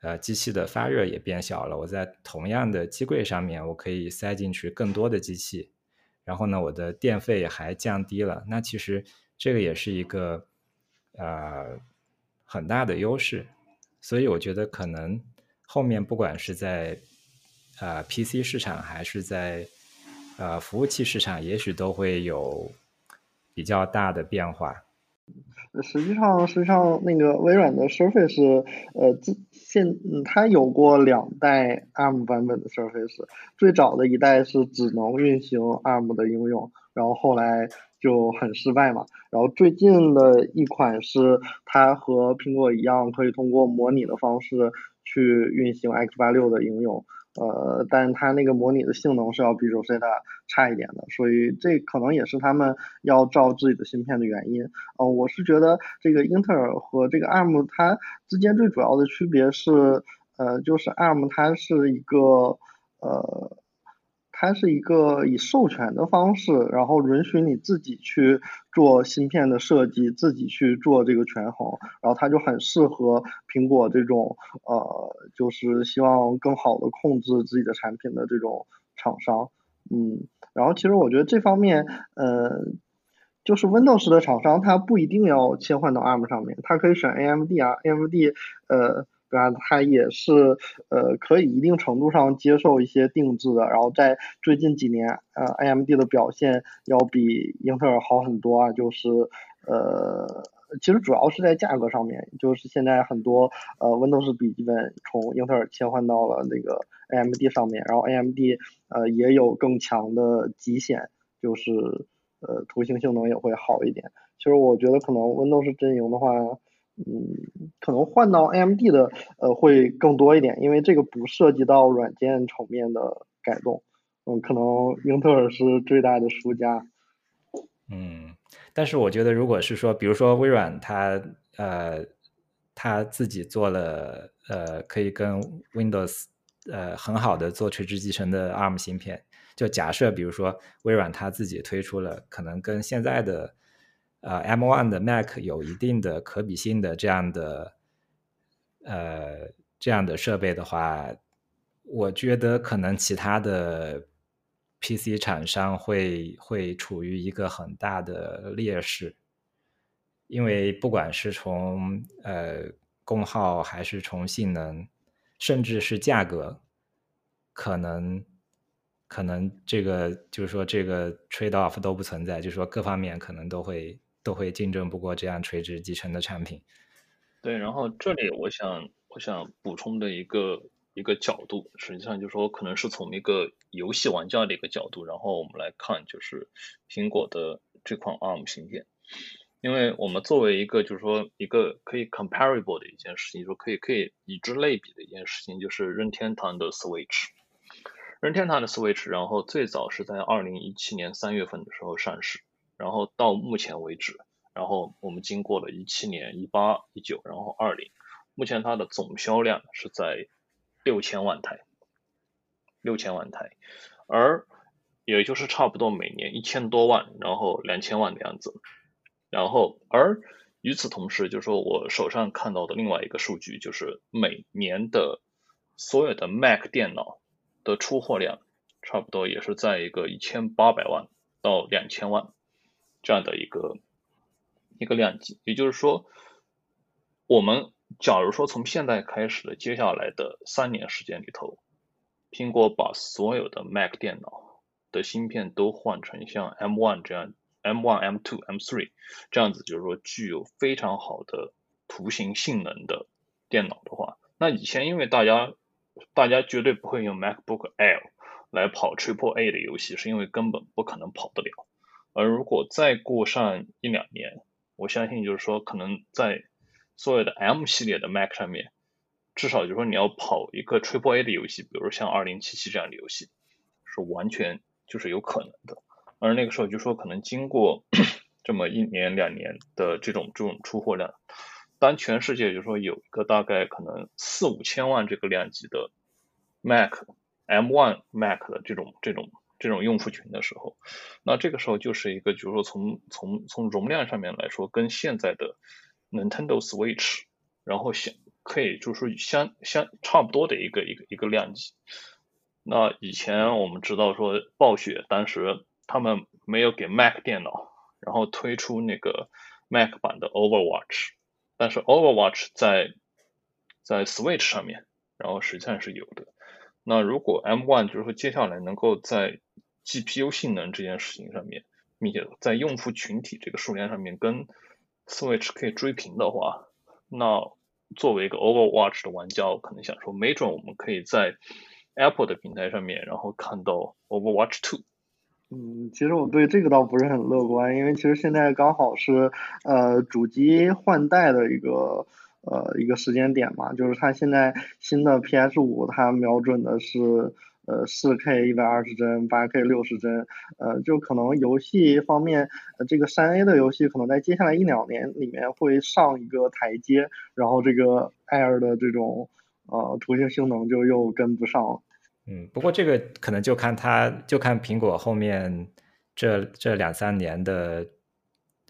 呃机器的发热也变小了，我在同样的机柜上面我可以塞进去更多的机器。然后呢，我的电费还降低了，那其实这个也是一个呃很大的优势，所以我觉得可能后面不管是在呃 PC 市场还是在呃服务器市场，也许都会有比较大的变化。实际上，实际上那个微软的 Surface，呃，现它有过两代 ARM 版本的 Surface，最早的一代是只能运行 ARM 的应用，然后后来就很失败嘛。然后最近的一款是它和苹果一样，可以通过模拟的方式去运行 x 八六的应用。呃，但是它那个模拟的性能是要比 Rosetta 差一点的，所以这可能也是他们要造自己的芯片的原因。呃，我是觉得这个英特尔和这个 ARM 它之间最主要的区别是，呃，就是 ARM 它是一个，呃。它是一个以授权的方式，然后允许你自己去做芯片的设计，自己去做这个权衡，然后它就很适合苹果这种呃，就是希望更好的控制自己的产品的这种厂商。嗯，然后其实我觉得这方面，呃，就是 Windows 的厂商，它不一定要切换到 ARM 上面，它可以选 AMD 啊，AMD 呃。对吧？它也是呃，可以一定程度上接受一些定制的。然后在最近几年，呃，AMD 的表现要比英特尔好很多啊。就是呃，其实主要是在价格上面，就是现在很多呃 Windows 笔记本从英特尔切换到了那个 AMD 上面，然后 AMD 呃也有更强的极显，就是呃图形性能也会好一点。其实我觉得可能 Windows 阵营的话。嗯，可能换到 AMD 的呃会更多一点，因为这个不涉及到软件层面的改动。嗯，可能英特尔是最大的输家。嗯，但是我觉得，如果是说，比如说微软，它呃，它自己做了呃，可以跟 Windows 呃很好的做垂直集成的 ARM 芯片，就假设比如说微软它自己推出了，可能跟现在的。呃，M1 的 Mac 有一定的可比性的这样的呃这样的设备的话，我觉得可能其他的 PC 厂商会会处于一个很大的劣势，因为不管是从呃功耗还是从性能，甚至是价格，可能可能这个就是说这个 trade off 都不存在，就是说各方面可能都会。都会竞争不过这样垂直集成的产品。对，然后这里我想我想补充的一个一个角度，实际上就是说，可能是从一个游戏玩家的一个角度，然后我们来看就是苹果的这款 ARM 芯片，因为我们作为一个就是说一个可以 comparable 的一件事情，说可以可以与之类比的一件事情，就是任天堂的 Switch，任天堂的 Switch，然后最早是在二零一七年三月份的时候上市。然后到目前为止，然后我们经过了一七年、一八、一九，然后二零，目前它的总销量是在六千万台，六千万台，而也就是差不多每年一千多万，然后两千万的样子。然后而与此同时，就是说我手上看到的另外一个数据，就是每年的所有的 Mac 电脑的出货量，差不多也是在一个一千八百万到两千万。这样的一个一个量级，也就是说，我们假如说从现在开始的接下来的三年时间里头，苹果把所有的 Mac 电脑的芯片都换成像 M1 这样 M1、M2、M3 这样子，就是说具有非常好的图形性能的电脑的话，那以前因为大家大家绝对不会用 MacBook Air 来跑 Triple A 的游戏，是因为根本不可能跑得了。而如果再过上一两年，我相信就是说，可能在所有的 M 系列的 Mac 上面，至少就是说你要跑一个 Triple A 的游戏，比如像二零七七这样的游戏，是完全就是有可能的。而那个时候就说，可能经过 这么一年两年的这种这种出货量，当全世界就说有一个大概可能四五千万这个量级的 Mac M1 Mac 的这种这种。这种用户群的时候，那这个时候就是一个，就是说从从从容量上面来说，跟现在的 Nintendo Switch，然后相可以就是相相差不多的一个一个一个量级。那以前我们知道说暴雪当时他们没有给 Mac 电脑，然后推出那个 Mac 版的 Overwatch，但是 Overwatch 在在 Switch 上面，然后实际上是有的。那如果 M1 就是说接下来能够在 GPU 性能这件事情上面，并且在用户群体这个数量上面跟 Switch 可以追平的话，那作为一个 Overwatch 的玩家，我可能想说，没准我们可以在 Apple 的平台上面，然后看到 Overwatch Two。嗯，其实我对这个倒不是很乐观，因为其实现在刚好是呃主机换代的一个。呃，一个时间点嘛，就是它现在新的 PS 五，它瞄准的是呃四 K 一百二十帧，八 K 六十帧，呃，就可能游戏方面，这个三 A 的游戏可能在接下来一两年里面会上一个台阶，然后这个 Air 的这种呃图形性能就又跟不上了。嗯，不过这个可能就看它，就看苹果后面这这两三年的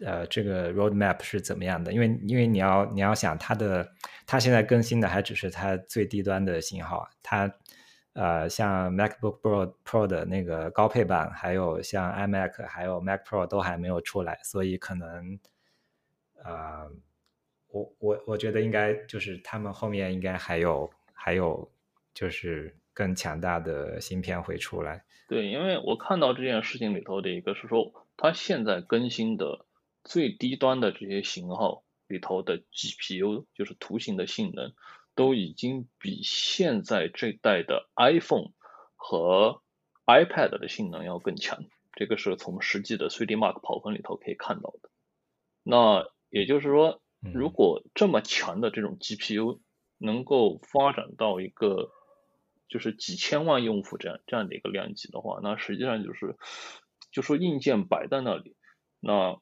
呃这个 roadmap 是怎么样的，因为因为你要你要想它的它现在更新的还只是它最低端的型号，它呃像 MacBook Pro Pro 的那个高配版，还有像 iMac 还有 Mac Pro 都还没有出来，所以可能啊。我我我觉得应该就是他们后面应该还有还有就是更强大的芯片会出来。对，因为我看到这件事情里头的一个是说，它现在更新的最低端的这些型号里头的 GPU，就是图形的性能，都已经比现在这代的 iPhone 和 iPad 的性能要更强。这个是从实际的 3D Mark 跑分里头可以看到的。那也就是说。如果这么强的这种 GPU 能够发展到一个就是几千万用户这样这样的一个量级的话，那实际上就是就说硬件摆在那里，那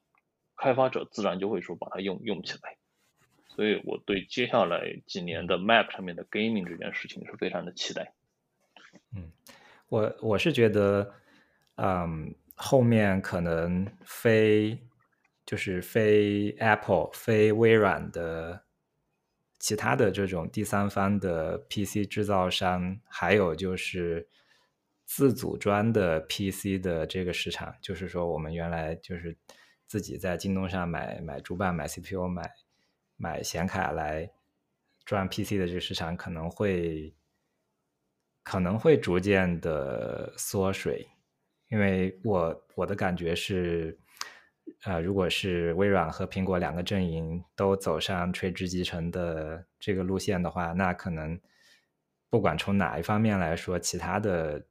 开发者自然就会说把它用用起来。所以我对接下来几年的 Mac 上面的 Gaming 这件事情是非常的期待。嗯，我我是觉得，嗯，后面可能非。就是非 Apple、非微软的其他的这种第三方的 PC 制造商，还有就是自组装的 PC 的这个市场，就是说我们原来就是自己在京东上买买主板、买 CPU、买买显卡来赚 PC 的这个市场，可能会可能会逐渐的缩水，因为我我的感觉是。啊，如果是微软和苹果两个阵营都走上垂直集成的这个路线的话，那可能不管从哪一方面来说，其他的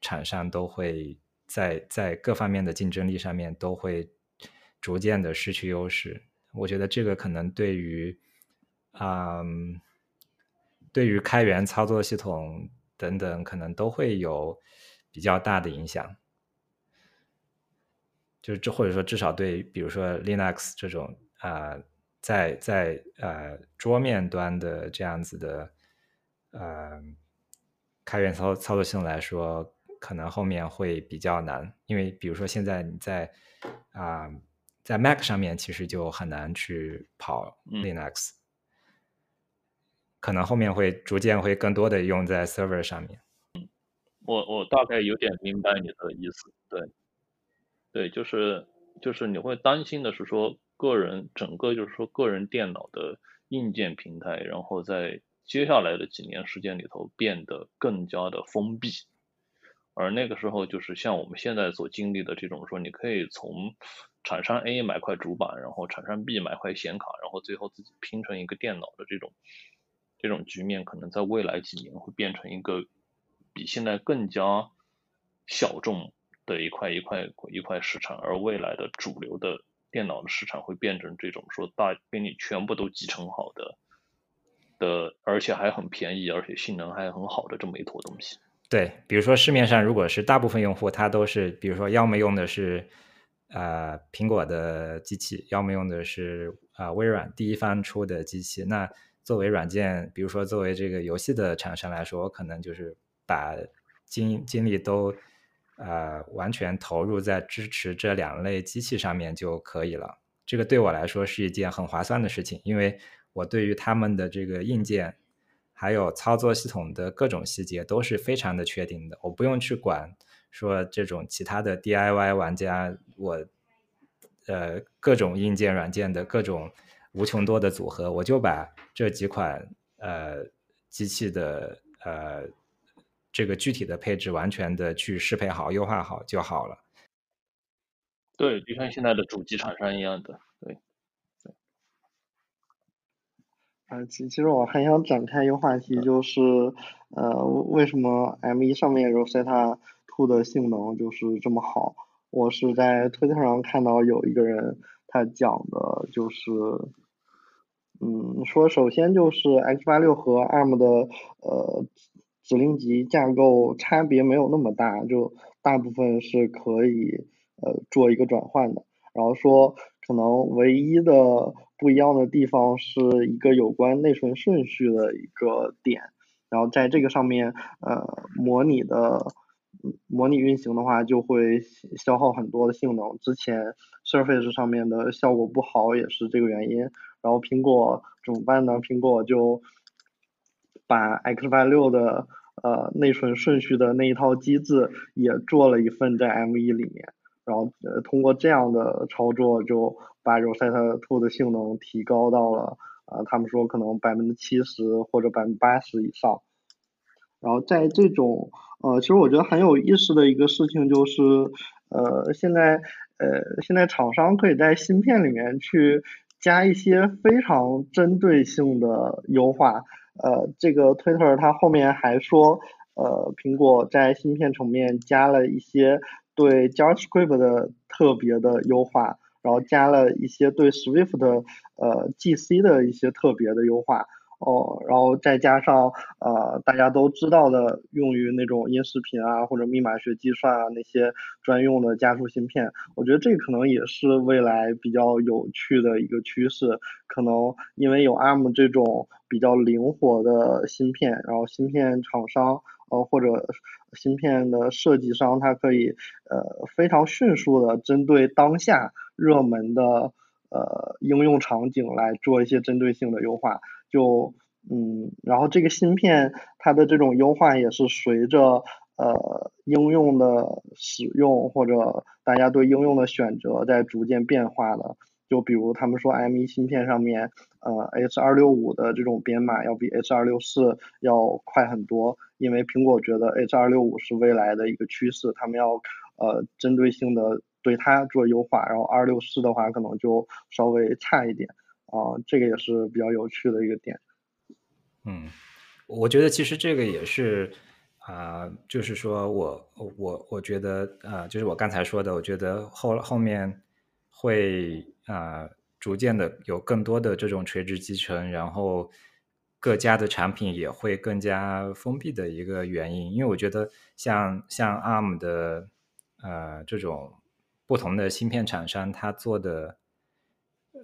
厂商都会在在各方面的竞争力上面都会逐渐的失去优势。我觉得这个可能对于啊，对于开源操作系统等等，可能都会有比较大的影响。就是这，或者说至少对，比如说 Linux 这种啊，在在呃桌面端的这样子的呃开源操操作系统来说，可能后面会比较难，因为比如说现在你在啊在 Mac 上面其实就很难去跑 Linux，可能后面会逐渐会更多的用在 Server 上面。嗯，我我大概有点明白你的意思，对。对，就是就是你会担心的是说，个人整个就是说个人电脑的硬件平台，然后在接下来的几年时间里头变得更加的封闭，而那个时候就是像我们现在所经历的这种说，你可以从厂商 A 买块主板，然后厂商 B 买块显卡，然后最后自己拼成一个电脑的这种这种局面，可能在未来几年会变成一个比现在更加小众。的一块一块一块市场，而未来的主流的电脑的市场会变成这种说大给你全部都集成好的的，而且还很便宜，而且性能还很好的这么一坨东西。对，比如说市面上如果是大部分用户，他都是比如说要么用的是呃苹果的机器，要么用的是啊微软第一方出的机器。那作为软件，比如说作为这个游戏的厂商来说，我可能就是把精精力都。呃，完全投入在支持这两类机器上面就可以了。这个对我来说是一件很划算的事情，因为我对于他们的这个硬件还有操作系统的各种细节都是非常的确定的。我不用去管说这种其他的 DIY 玩家，我呃各种硬件软件的各种无穷多的组合，我就把这几款呃机器的呃。这个具体的配置完全的去适配好、优化好就好了。对，就像现在的主机厂商一样的，对。啊，其其实我还想展开一个话题，就是呃，为什么 M1 上面 Rosetta Two 的性能就是这么好？我是在推特上看到有一个人他讲的，就是嗯，说首先就是 X86 和 ARM 的呃。指令集架构差别没有那么大，就大部分是可以呃做一个转换的。然后说可能唯一的不一样的地方是一个有关内存顺序的一个点，然后在这个上面，呃，模拟的模拟运行的话，就会消耗很多的性能。之前 Surface 上面的效果不好也是这个原因。然后苹果怎么办呢？苹果就把 Xy 六的呃内存顺序的那一套机制也做了一份在 M1 里面。然后呃通过这样的操作，就把 Rosetta Two 的性能提高到了。啊，他们说可能百分之七十或者百分之八十以上，然后在这种呃，其实我觉得很有意思的一个事情就是，呃，现在呃，现在厂商可以在芯片里面去加一些非常针对性的优化，呃，这个 Twitter 它后面还说，呃，苹果在芯片层面加了一些对 JavaScript 的特别的优化。然后加了一些对 Swift 的呃 GC 的一些特别的优化哦，然后再加上呃大家都知道的用于那种音视频啊或者密码学计算啊那些专用的加速芯片，我觉得这可能也是未来比较有趣的一个趋势。可能因为有 ARM 这种比较灵活的芯片，然后芯片厂商呃或者芯片的设计商，它可以呃非常迅速的针对当下。热门的呃应用场景来做一些针对性的优化，就嗯，然后这个芯片它的这种优化也是随着呃应用的使用或者大家对应用的选择在逐渐变化的。就比如他们说 M1 芯片上面呃 H 二六五的这种编码要比 H 二六四要快很多，因为苹果觉得 H 二六五是未来的一个趋势，他们要呃针对性的。对它做优化，然后二六四的话可能就稍微差一点啊，这个也是比较有趣的一个点。嗯，我觉得其实这个也是啊，就是说我我我觉得啊，就是我刚才说的，我觉得后后面会啊逐渐的有更多的这种垂直集成，然后各家的产品也会更加封闭的一个原因，因为我觉得像像 ARM 的呃这种。不同的芯片厂商，他做的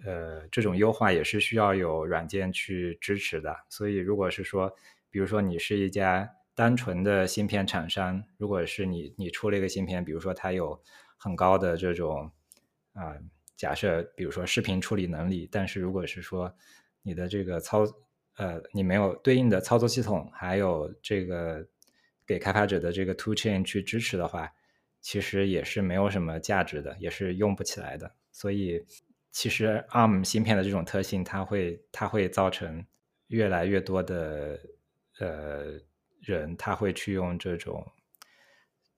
呃这种优化也是需要有软件去支持的。所以，如果是说，比如说你是一家单纯的芯片厂商，如果是你你出了一个芯片，比如说它有很高的这种啊假设，比如说视频处理能力，但是如果是说你的这个操呃你没有对应的操作系统，还有这个给开发者的这个 to chain 去支持的话。其实也是没有什么价值的，也是用不起来的。所以，其实 ARM 芯片的这种特性，它会它会造成越来越多的呃人，他会去用这种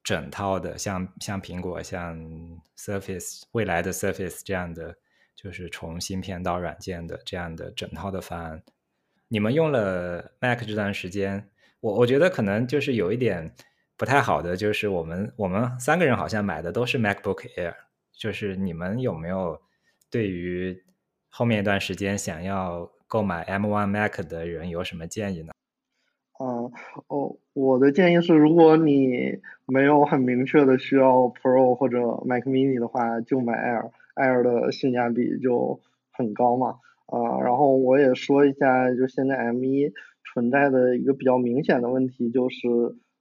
整套的，像像苹果、像 Surface、未来的 Surface 这样的，就是从芯片到软件的这样的整套的方案。你们用了 Mac 这段时间，我我觉得可能就是有一点。不太好的就是我们我们三个人好像买的都是 MacBook Air，就是你们有没有对于后面一段时间想要购买 M1 Mac 的人有什么建议呢？嗯，哦，我的建议是，如果你没有很明确的需要 Pro 或者 Mac Mini 的话，就买 Air，Air 的性价比就很高嘛。啊，然后我也说一下，就现在 M1 存在的一个比较明显的问题就是。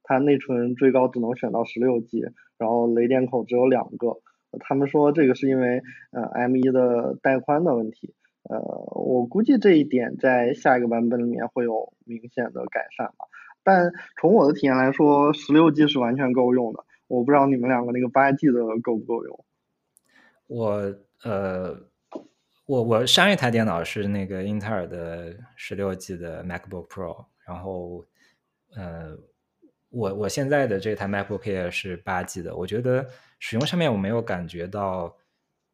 它内存最高只能选到十六 G，然后雷电口只有两个。他们说这个是因为呃 M1 的带宽的问题。呃，我估计这一点在下一个版本里面会有明显的改善吧。但从我的体验来说，十六 G 是完全够用的。我不知道你们两个那个八 G 的够不够用。我呃，我我上一台电脑是那个英特尔的十六 G 的 MacBook Pro，然后呃。我我现在的这台 MacBook Air 是八 G 的，我觉得使用上面我没有感觉到，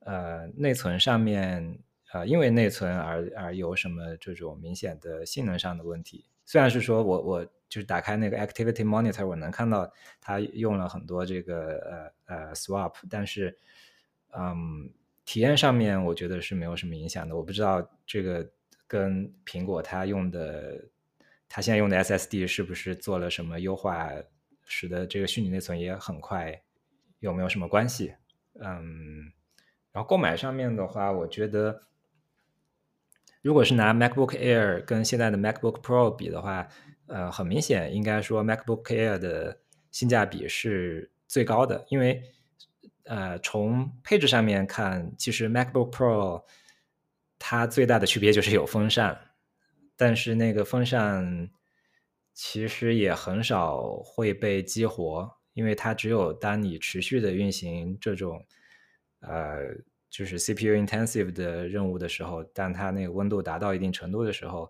呃，内存上面呃因为内存而而有什么这种明显的性能上的问题。虽然是说我我就是打开那个 Activity Monitor，我能看到它用了很多这个呃呃 Swap，但是嗯，体验上面我觉得是没有什么影响的。我不知道这个跟苹果它用的。它现在用的 SSD 是不是做了什么优化，使得这个虚拟内存也很快？有没有什么关系？嗯，然后购买上面的话，我觉得，如果是拿 MacBook Air 跟现在的 MacBook Pro 比的话，呃，很明显应该说 MacBook Air 的性价比是最高的，因为呃，从配置上面看，其实 MacBook Pro 它最大的区别就是有风扇，但是那个风扇其实也很少会被激活，因为它只有当你持续的运行这种呃。就是 CPU intensive 的任务的时候，当它那个温度达到一定程度的时候，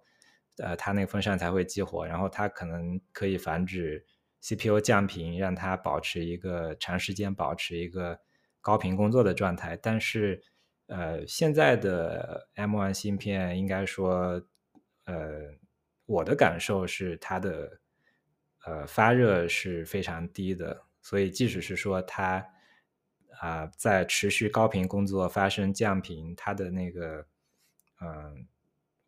呃，它那个风扇才会激活，然后它可能可以防止 CPU 降频，让它保持一个长时间保持一个高频工作的状态。但是，呃，现在的 M1 芯片应该说，呃，我的感受是它的呃发热是非常低的，所以即使是说它。啊，在持续高频工作发生降频，它的那个，嗯，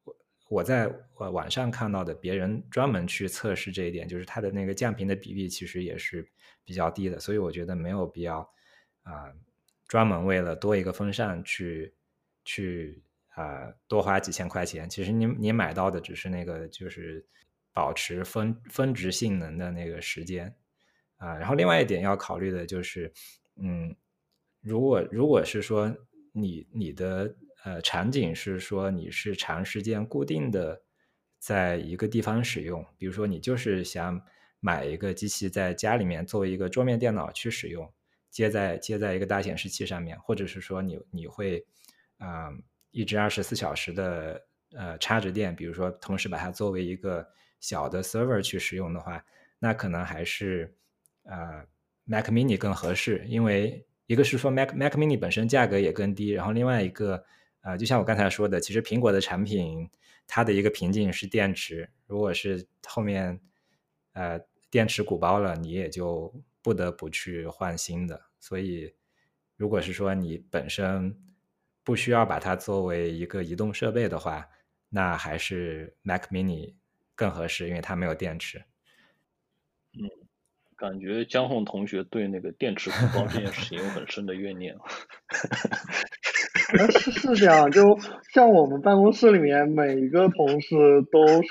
我我在网上看到的，别人专门去测试这一点，就是它的那个降频的比例其实也是比较低的，所以我觉得没有必要啊，专门为了多一个风扇去去啊多花几千块钱，其实你你买到的只是那个就是保持峰峰值性能的那个时间啊，然后另外一点要考虑的就是，嗯。如果如果是说你你的呃场景是说你是长时间固定的在一个地方使用，比如说你就是想买一个机器在家里面作为一个桌面电脑去使用，接在接在一个大显示器上面，或者是说你你会啊一直二十四小时的呃插着电，比如说同时把它作为一个小的 server 去使用的话，那可能还是啊 Mac Mini 更合适，因为。一个是说 Mac Mac Mini 本身价格也更低，然后另外一个，呃，就像我刚才说的，其实苹果的产品它的一个瓶颈是电池，如果是后面呃电池鼓包了，你也就不得不去换新的。所以，如果是说你本身不需要把它作为一个移动设备的话，那还是 Mac Mini 更合适，因为它没有电池。嗯。感觉江宏同学对那个电池鼓包这件事情有很深的怨念。是是这样，就像我们办公室里面每一个同事都是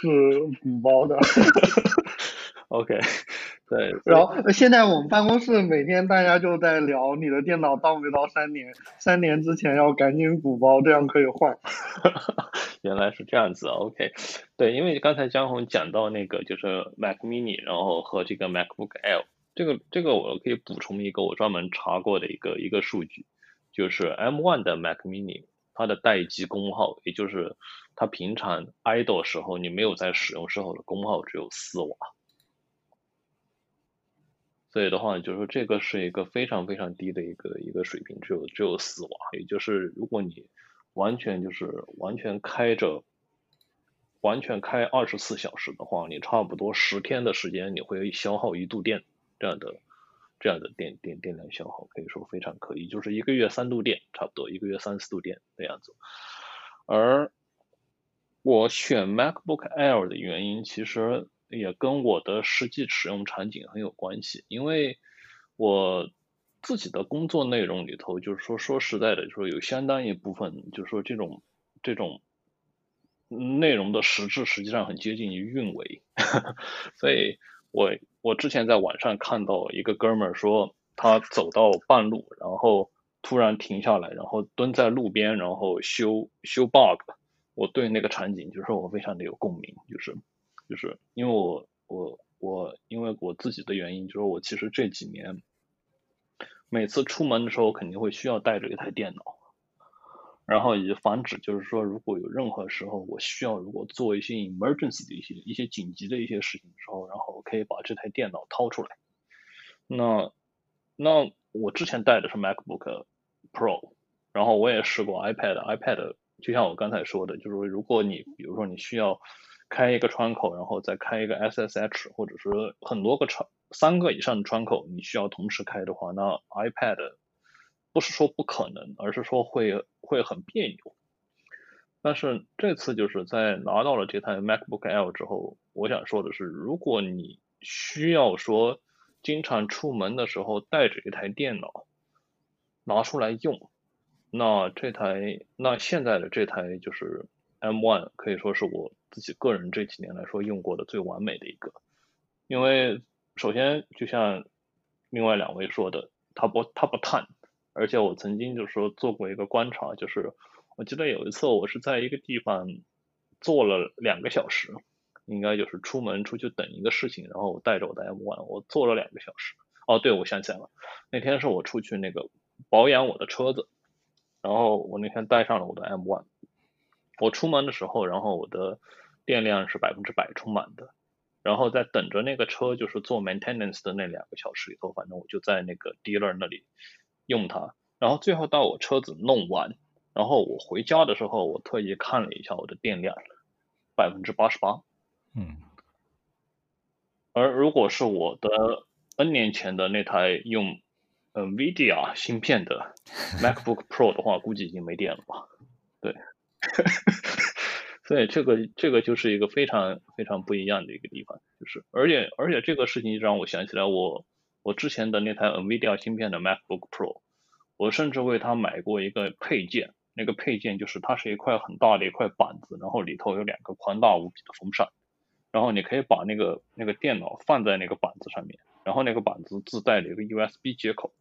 鼓包的。OK。对，然后现在我们办公室每天大家就在聊你的电脑到没到三年，三年之前要赶紧补包，这样可以换。原来是这样子，OK。对，因为刚才江红讲到那个就是 Mac Mini，然后和这个 MacBook Air，这个这个我可以补充一个我专门查过的一个一个数据，就是 M1 的 Mac Mini，它的待机功耗，也就是它平常 idle 时候你没有在使用时候的功耗只有四瓦。所以的话，就是说这个是一个非常非常低的一个一个水平，只有只有四瓦。也就是如果你完全就是完全开着，完全开二十四小时的话，你差不多十天的时间你会消耗一度电，这样的这样的电电电量消耗可以说非常可以，就是一个月三度电，差不多一个月三四度电的样子。而我选 MacBook Air 的原因，其实。也跟我的实际使用场景很有关系，因为我自己的工作内容里头，就是说说实在的，就是说有相当一部分，就是说这种这种内容的实质实际上很接近于运维，所以我我之前在网上看到一个哥们儿说，他走到半路，然后突然停下来，然后蹲在路边，然后修修 bug，我对那个场景就是我非常的有共鸣，就是。就是因为我我我因为我自己的原因，就是我其实这几年每次出门的时候肯定会需要带着一台电脑，然后以防止就是说如果有任何时候我需要如果做一些 emergency 的一些一些紧急的一些事情的时候，然后我可以把这台电脑掏出来。那那我之前带的是 MacBook Pro，然后我也试过 iPad，iPad 就像我刚才说的，就是如果你比如说你需要。开一个窗口，然后再开一个 SSH，或者是很多个窗，三个以上的窗口，你需要同时开的话，那 iPad 不是说不可能，而是说会会很别扭。但是这次就是在拿到了这台 MacBook Air 之后，我想说的是，如果你需要说经常出门的时候带着一台电脑拿出来用，那这台那现在的这台就是。M1 可以说是我自己个人这几年来说用过的最完美的一个，因为首先就像另外两位说的，它不它不碳，而且我曾经就是说做过一个观察，就是我记得有一次我是在一个地方坐了两个小时，应该就是出门出去等一个事情，然后我带着我的 M1，我坐了两个小时。哦，对，我想起来了，那天是我出去那个保养我的车子，然后我那天带上了我的 M1。我出门的时候，然后我的电量是百分之百充满的，然后在等着那个车就是做 maintenance 的那两个小时里头，反正我就在那个 dealer 那里用它，然后最后到我车子弄完，然后我回家的时候，我特意看了一下我的电量，百分之八十八。嗯。而如果是我的 N 年前的那台用 NVIDIA 芯片的 MacBook Pro 的话，估计已经没电了吧？对。所以这个这个就是一个非常非常不一样的一个地方，就是而且而且这个事情让我想起来我我之前的那台 NVIDIA 芯片的 MacBook Pro，我甚至为它买过一个配件，那个配件就是它是一块很大的一块板子，然后里头有两个宽大无比的风扇，然后你可以把那个那个电脑放在那个板子上面，然后那个板子自带了一个 USB 接口，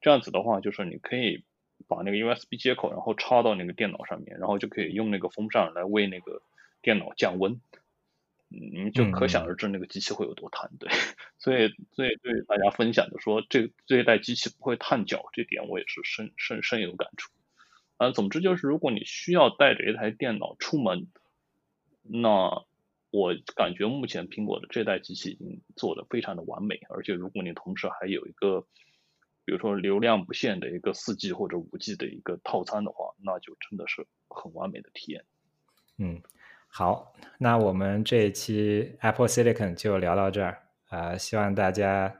这样子的话就是你可以。把那个 USB 接口，然后插到那个电脑上面，然后就可以用那个风扇来为那个电脑降温，嗯，就可想而知那个机器会有多烫，对。所以，所以对大家分享的说，这这一代机器不会烫脚，这点我也是深深深有感触。啊，总之就是，如果你需要带着一台电脑出门，那我感觉目前苹果的这代机器已经做的非常的完美，而且如果你同时还有一个。比如说流量不限的一个四 G 或者五 G 的一个套餐的话，那就真的是很完美的体验。嗯，好，那我们这一期 Apple Silicon 就聊到这儿啊，希望大家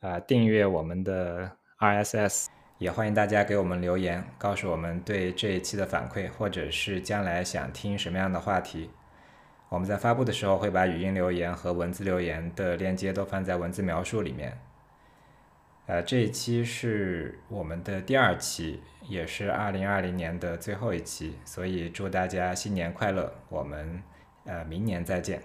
啊订阅我们的 RSS，也欢迎大家给我们留言，告诉我们对这一期的反馈，或者是将来想听什么样的话题。我们在发布的时候会把语音留言和文字留言的链接都放在文字描述里面。呃，这一期是我们的第二期，也是二零二零年的最后一期，所以祝大家新年快乐！我们呃明年再见。